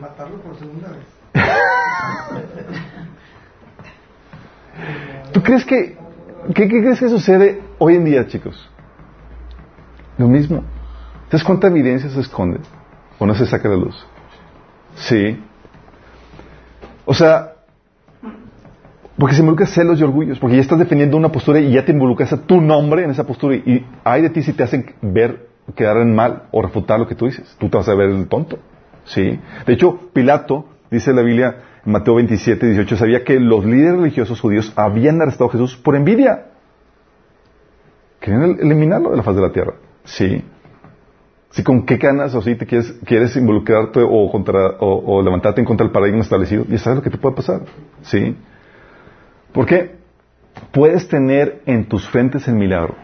Matarlo por segunda vez. ¿Tú crees que, qué, qué crees que sucede hoy en día, chicos? Lo mismo. ¿Sabes cuánta evidencia se esconde? ¿O no se saca la luz? Sí. O sea, porque se involucra celos y orgullos, porque ya estás defendiendo una postura y ya te involucras a tu nombre en esa postura y, y hay de ti si te hacen ver, quedar en mal o refutar lo que tú dices. Tú te vas a ver el tonto. Sí. De hecho, Pilato, dice la Biblia Mateo 27, 18, sabía que los líderes religiosos judíos habían arrestado a Jesús por envidia. Querían el- eliminarlo de la faz de la tierra. Sí. Si con qué ganas o si te quieres, quieres involucrarte o, o levantarte en contra del paradigma establecido, ya sabes lo que te puede pasar. Sí. Porque puedes tener en tus frentes el milagro,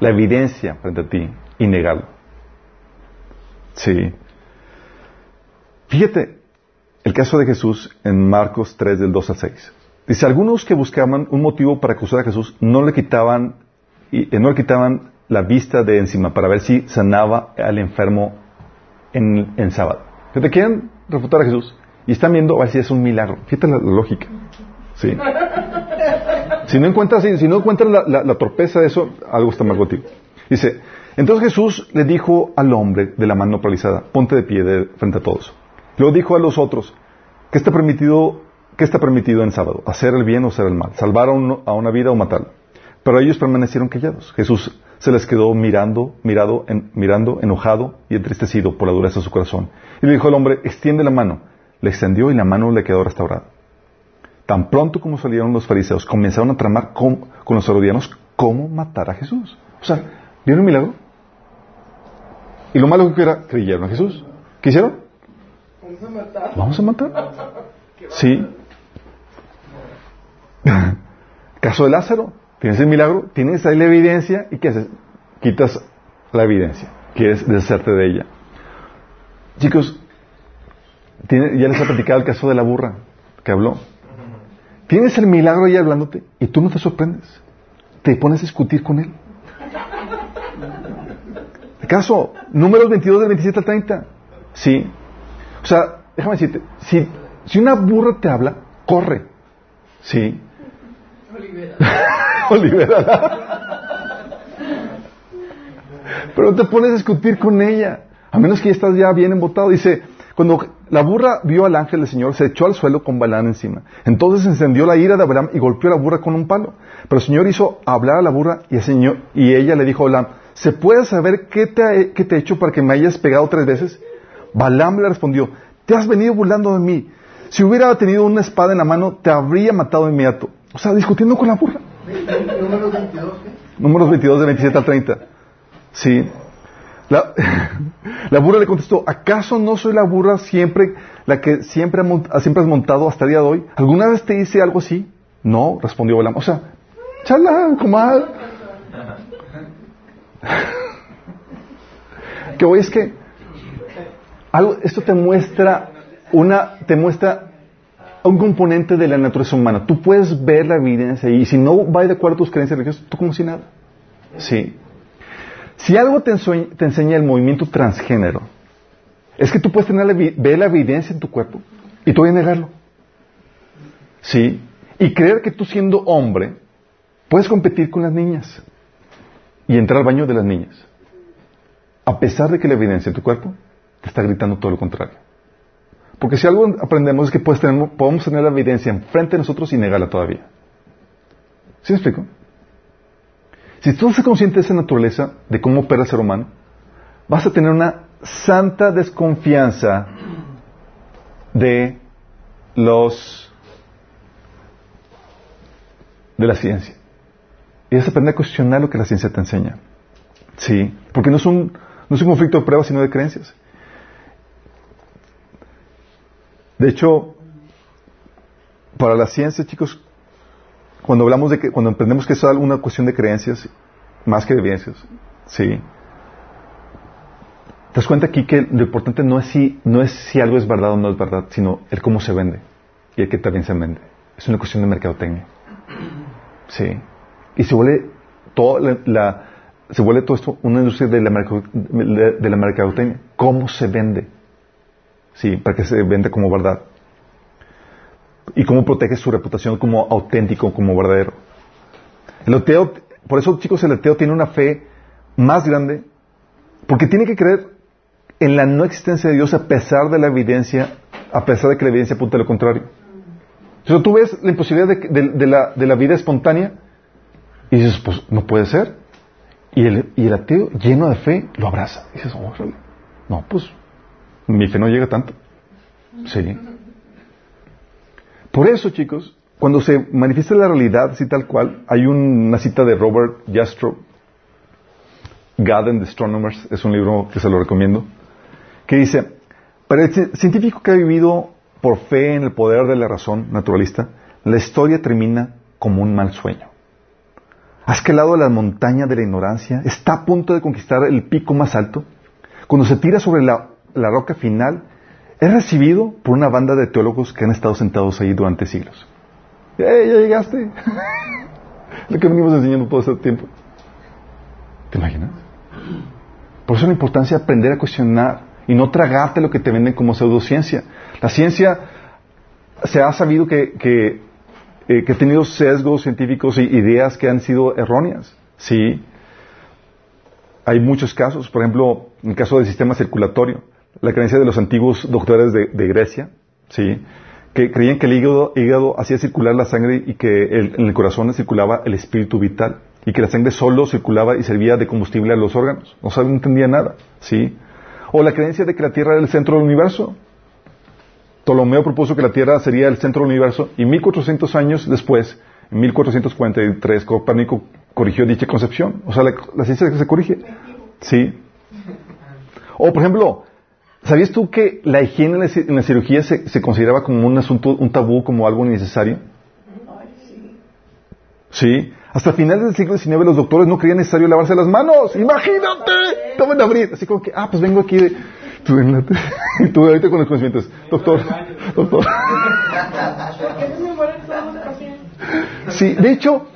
la evidencia frente a ti y negarlo. Sí. Fíjate el caso de Jesús en Marcos 3 del 2 al 6. Dice, algunos que buscaban un motivo para acusar a Jesús no le quitaban, y, eh, no le quitaban la vista de encima para ver si sanaba al enfermo en, en sábado. Que te quieren refutar a Jesús y están viendo a ver si es un milagro. Fíjate la, lógica. Si no encuentras, si no encuentras la torpeza de eso, algo está mal contigo. Dice, entonces Jesús le dijo al hombre de la mano paralizada, ponte de pie de- frente a todos. Luego dijo a los otros, ¿qué está permitido, qué está permitido en sábado? ¿Hacer el bien o hacer el mal? ¿Salvar a, una vida o matarla? Pero ellos permanecieron callados. Jesús se les quedó mirando, mirado, mirando, enojado y entristecido por la dureza de su corazón. Y le dijo al hombre, extiende la mano. Le extendió y la mano le quedó restaurada. Tan pronto como salieron los fariseos, comenzaron a tramar con, con los herodianos cómo matar a Jesús. O sea, ¿vieron un milagro? Y lo malo que era, creyeron a Jesús. ¿Qué hicieron? Vamos a matar. Vamos a matar. Sí. Caso de Lázaro. Tienes el milagro, tienes ahí la evidencia y ¿qué haces? Quitas la evidencia. Quieres deshacerte de ella. Chicos, tiene- ya les he platicado el caso de la burra que habló. Tienes el milagro ahí hablándote y tú no te sorprendes. Te pones a discutir con él. ¿Acaso? Números 22 del 27 al 30. Sí. O sea, déjame decirte, si, si una burra te habla, corre. Sí. Olivera. Pero no te pones a discutir con ella. A menos que ya estás ya bien embotado. Dice, cuando la burra vio al ángel del Señor, se echó al suelo con Balán encima. Entonces encendió la ira de Abraham y golpeó a la burra con un palo. Pero el Señor hizo hablar a la burra y, el Señor, y ella le dijo a Balaam, ¿se puede saber qué te, ha- qué te he hecho para que me hayas pegado tres veces? Balaam le respondió, te has venido burlando de mí. Si hubiera tenido una espada en la mano, te habría matado de inmediato. O sea, discutiendo con la burra. Número 22, ¿qué? Números 22 de 27 al 30. Sí. La, la burra le contestó, ¿acaso no soy la burra siempre, la que siempre, siempre has montado hasta el día de hoy? ¿Alguna vez te hice algo así? No, respondió Balaam. O sea, chala, comadre. que hoy es que algo, esto te muestra una, te muestra un componente de la naturaleza humana. Tú puedes ver la evidencia y si no va de acuerdo a tus creencias religiosas, tú como si nada. Sí. Si algo te, enseña el movimiento transgénero, es que tú puedes tener la, ver la evidencia en tu cuerpo y tú a negarlo. Sí. Y creer que tú siendo hombre puedes competir con las niñas y entrar al baño de las niñas. A pesar de que la evidencia en tu cuerpo te está gritando todo lo contrario. Porque si algo aprendemos es que podemos tener la evidencia enfrente de nosotros y negarla todavía. ¿Sí me explico? Si tú estás consciente de esa naturaleza, de cómo opera el ser humano, vas a tener una santa desconfianza de los de la ciencia. Y vas a aprender a cuestionar lo que la ciencia te enseña. Sí, porque no es un, no es un conflicto de pruebas, sino de creencias. De hecho, para la ciencia, chicos, cuando hablamos de que, cuando entendemos que es una cuestión de creencias, más que de evidencias, sí. Te das cuenta aquí que lo importante no es si, no es si algo es verdad o no es verdad, sino el cómo se vende y el que también se vende. Es una cuestión de mercadotecnia. Sí. Y se vuelve todo la, se vuelve todo esto una industria de la, de la mercadotecnia. ¿Cómo se vende? Sí, para que se venda como verdad. Y cómo protege su reputación como auténtico, como verdadero. El ateo, por eso chicos, el ateo tiene una fe más grande, porque tiene que creer en la no existencia de Dios a pesar de la evidencia, a pesar de que la evidencia apunta a lo contrario. Entonces tú ves la imposibilidad de, de- de la, de la vida espontánea y dices, pues no puede ser. Y el, y el ateo, lleno de fe, lo abraza. Y dices, oh, no, pues mi fe no llega tanto. Sí. Por eso, chicos, cuando se manifiesta la realidad así tal cual, hay un- una cita de Robert Jastrow, God and the Astronomers, es un libro que se lo recomiendo, que dice, para el ci- científico que ha vivido por fe en el poder de la razón naturalista, la historia termina como un mal sueño. Ha escalado la montaña de la ignorancia, está a punto de conquistar el pico más alto. Cuando se tira sobre la, la roca final, es recibido por una banda de teólogos que han estado sentados ahí durante siglos. ¡Eh, ya llegaste! Lo que venimos enseñando todo este tiempo. ¿Te imaginas? Por eso la importancia de aprender a cuestionar y no tragarte lo que te venden como pseudociencia. La ciencia se ha sabido que, que, eh, ha tenido sesgos científicos y ideas que han sido erróneas. Sí. Hay muchos casos, por ejemplo, en el caso del sistema circulatorio, la creencia de los antiguos doctores de, Grecia, sí, que creían que el hígado, hacía circular la sangre y que en el corazón circulaba el espíritu vital y que la sangre solo circulaba y servía de combustible a los órganos. No se entendía nada, sí. O la creencia de que la Tierra era el centro del universo. Ptolomeo propuso que la Tierra sería el centro del universo y 1400 años después, en 1443, Copérnico corrigió dicha concepción. O sea, la, la ciencia se corrige. Sí. O, por ejemplo, ¿sabías tú que la higiene en la, ci- en la cirugía se, se consideraba como un asunto, un tabú, como algo innecesario? Sí. Hasta finales del siglo XIX los doctores no creían necesario lavarse las manos. ¡Imagínate! Tomen a abrir. Así como que, ah, pues vengo aquí de... Tú, y tú ahorita con los conocimientos. Doctor, doctor. Sí, de hecho,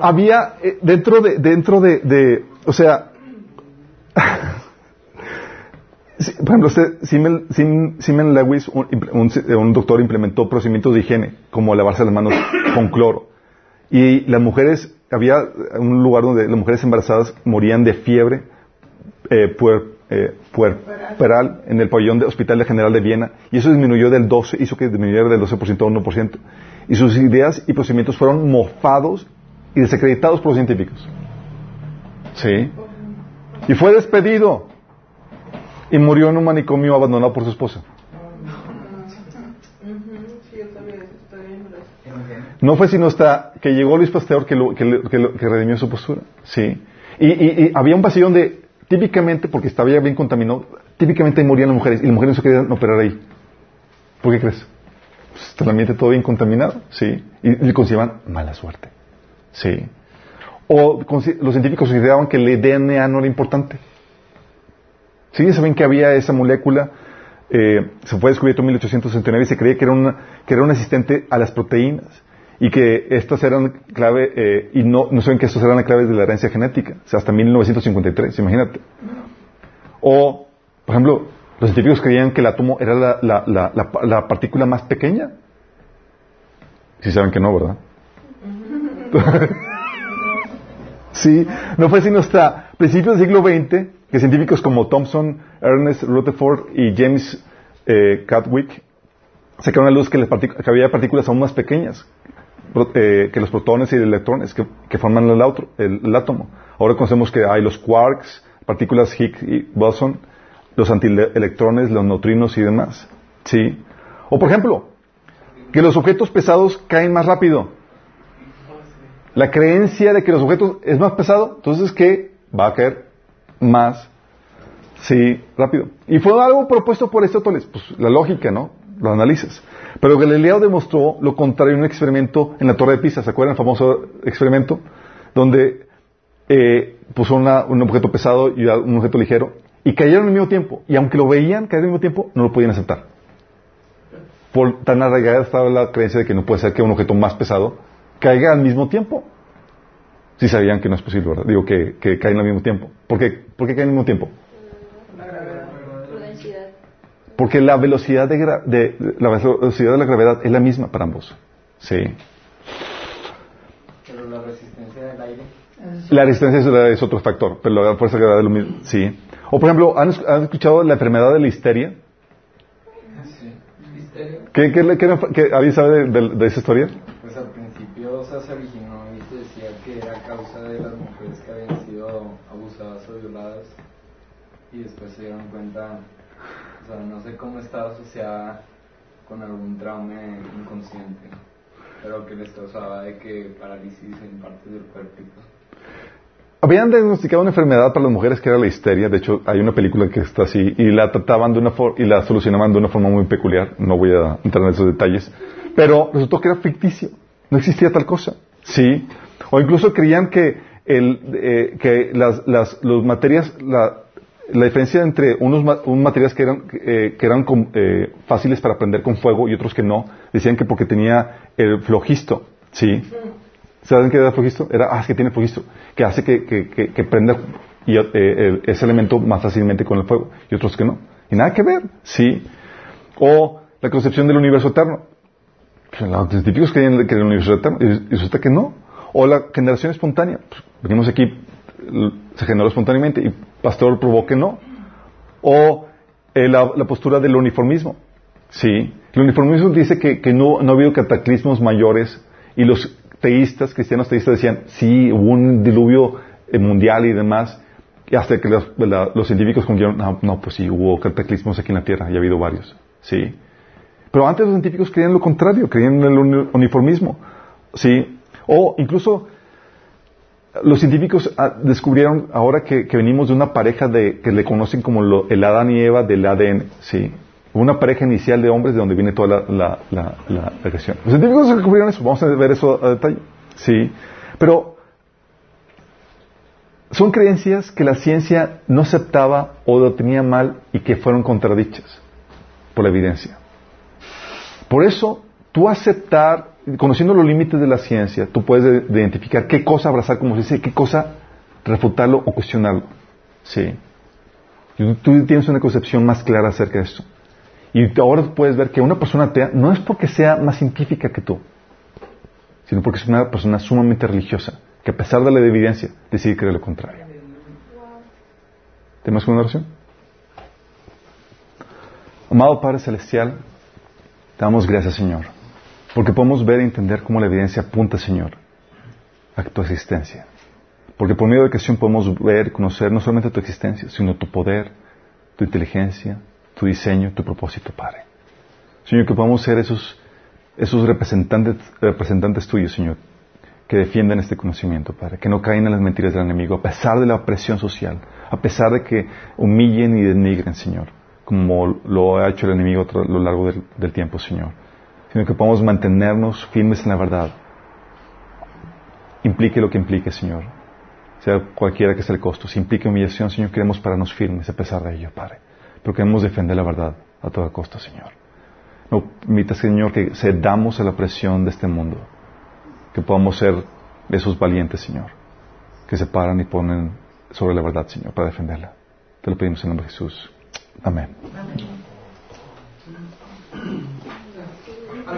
había eh, dentro de, dentro de, de- o sea, Sí, Por ejemplo, este Siemens, Lewis, un, un- un doctor, implementó procedimientos de higiene, como lavarse las manos con cloro. Y las mujeres, había un lugar donde las mujeres embarazadas morían de fiebre eh, puer- eh, puerperal en el pabellón de Hospital General de Viena, y eso disminuyó del 12, hizo que disminuyera del 12% a 1%. Y sus ideas y procedimientos fueron mofados y desacreditados por los científicos. Sí. Y fue despedido. Y murió en un manicomio abandonado por su esposa. No fue sino hasta que llegó Luis Pasteur que, que, que, redimió su postura. Sí. Y, y- había un vacío donde, típicamente, porque estaba ya bien contaminado, típicamente morían las mujeres y las mujeres no se querían operar ahí. ¿Por qué crees? Pues el ambiente todo bien contaminado. Sí. Y, y consideraban mala suerte. Sí. O los científicos consideraban que el DNA no era importante. Sí, saben que había esa molécula, eh, se fue descubierto en 1869 y se creía que era, una, que era un asistente a las proteínas y que estas eran clave, eh, y no, no saben que estas eran las claves de la herencia genética, o sea, hasta 1953, imagínate. O, por ejemplo, los científicos creían que el átomo era la, la, la, la, la partícula más pequeña. Sí saben que no, ¿verdad? Sí, no fue sino hasta principios del siglo XX que científicos como Thomson, Ernest Rutherford y James eh, sacaron a luz que, que había partículas aún más pequeñas eh, que los protones y electrones que, forman el- el átomo. Ahora conocemos que hay los quarks, partículas Higgs y boson, los antielectrones, los neutrinos y demás. ¿Sí? O por ejemplo, que los objetos pesados caen más rápido. La creencia de que los objetos es más pesado, entonces que va a caer más, sí, rápido. Y fue algo propuesto por Aristóteles, pues la lógica, ¿no? Lo analizas. Pero Galileo demostró lo contrario en un experimento en la Torre de Pisa, ¿se acuerdan el famoso experimento? Donde eh, puso una- un objeto pesado y un objeto ligero y cayeron al mismo tiempo. Y aunque lo veían caer al mismo tiempo, no lo podían aceptar. Por tan arraigada estaba la creencia de que no puede ser que un objeto más pesado caiga al mismo tiempo. Si sabían que no es posible, ¿verdad? Digo que, que caen al mismo tiempo. ¿Por qué, ¿Por qué caen al mismo tiempo? Porque la velocidad de, de- de- la velocidad de la gravedad es la misma para ambos. Sí. Pero la resistencia del aire. La resistencia es, otro factor, pero la fuerza de gravedad es lo mismo. Sí. O por ejemplo, ¿han, han escuchado la enfermedad de la histeria? Sí. ¿Misterio? ¿Qué, qué, qué, qué- ¿Alguien sabe de, de- de esa historia? Pues al principio o sea, se originó y se decía que era causa de las mujeres que habían sido abusadas o violadas y después se dieron cuenta, o sea, no sé cómo estaba asociada con algún trauma inconsciente, pero que les causaba de que parálisis en partes del cuerpo. Habían diagnosticado una enfermedad para las mujeres que era la histeria. De hecho, hay una película que está así y la trataban de una y la solucionaban de una forma muy peculiar. No voy a entrar en esos detalles. Pero resultó que era ficticio. No existía tal cosa. Sí. O incluso creían que el, eh, que las, las los materias, la, la diferencia entre unos, unos materiales que eran, eh, que eran com- eh, fáciles para prender con fuego y otros que no, decían que porque tenía el flogisto. Sí. ¿Saben qué era flogisto? Era, ah, es que tiene flogisto, que hace que, que, que, que prenda eh, el- ese elemento más fácilmente con el fuego, y otros que no. Y nada que ver, sí. O la concepción del universo eterno. Pues, Los científicos creían que era el universo eterno, y resulta que no. O la generación espontánea. Pues, venimos aquí, se generó espontáneamente, y Pastor probó no. O eh, la, postura del uniformismo. Sí. El uniformismo dice que, que no, no ha habido cataclismos mayores y los teístas, cristianos teístas decían, sí, hubo un diluvio eh, mundial y demás, y hasta que los, la- los científicos concluyeron, no, no, pues sí, hubo cataclismos aquí en la Tierra, y ha habido varios. Sí. Pero antes los científicos creían lo contrario, creían en el uni- uniformismo. Sí. O incluso los científicos ah, descubrieron ahora que, venimos de una pareja de, que le conocen como lo- el Adán y Eva del ADN, sí. Una pareja inicial de hombres de donde viene toda la, la, la, la. Los científicos descubrieron eso, vamos a ver eso a detalle, sí. Pero son creencias que la ciencia no aceptaba o lo tenía mal y que fueron contradichas por la evidencia. Por eso, tú aceptar, conociendo los límites de la ciencia, tú puedes de- de identificar qué cosa abrazar como se dice, qué cosa refutarlo o cuestionarlo. Sí. Y tú tienes una concepción más clara acerca de esto. Y ahora puedes ver que una persona atea no es porque sea más científica que tú, sino porque es una persona sumamente religiosa, que a pesar de la evidencia decide creer lo contrario. ¿Tenemos una oración? Amado Padre Celestial, te damos gracias, Señor, porque podemos ver y entender cómo la evidencia apunta, Señor, a tu existencia. Porque por medio de la creación podemos ver y conocer no solamente tu existencia, sino tu poder, tu inteligencia, tu diseño, tu propósito, Padre. Señor, que podamos ser esos, esos representantes, representantes tuyos, Señor, que defiendan este conocimiento, Padre, que no caen en las mentiras del enemigo, a pesar de la presión social, a pesar de que humillen y denigren, Señor, como lo ha hecho el enemigo a lo largo del tiempo, Señor, sino que podamos mantenernos firmes en la verdad, implique lo que implique, Señor, sea cualquiera que sea el costo. Si implique humillación, Señor, queremos pararnos firmes a pesar de ello, Padre. Pero queremos defender la verdad a toda costa, Señor. No permita, Señor, que cedamos a la presión de este mundo. Que podamos ser esos valientes, Señor, que se paran y ponen sobre la verdad, Señor, para defenderla. Te lo pedimos en el nombre de Jesús. Amén. Alberto, R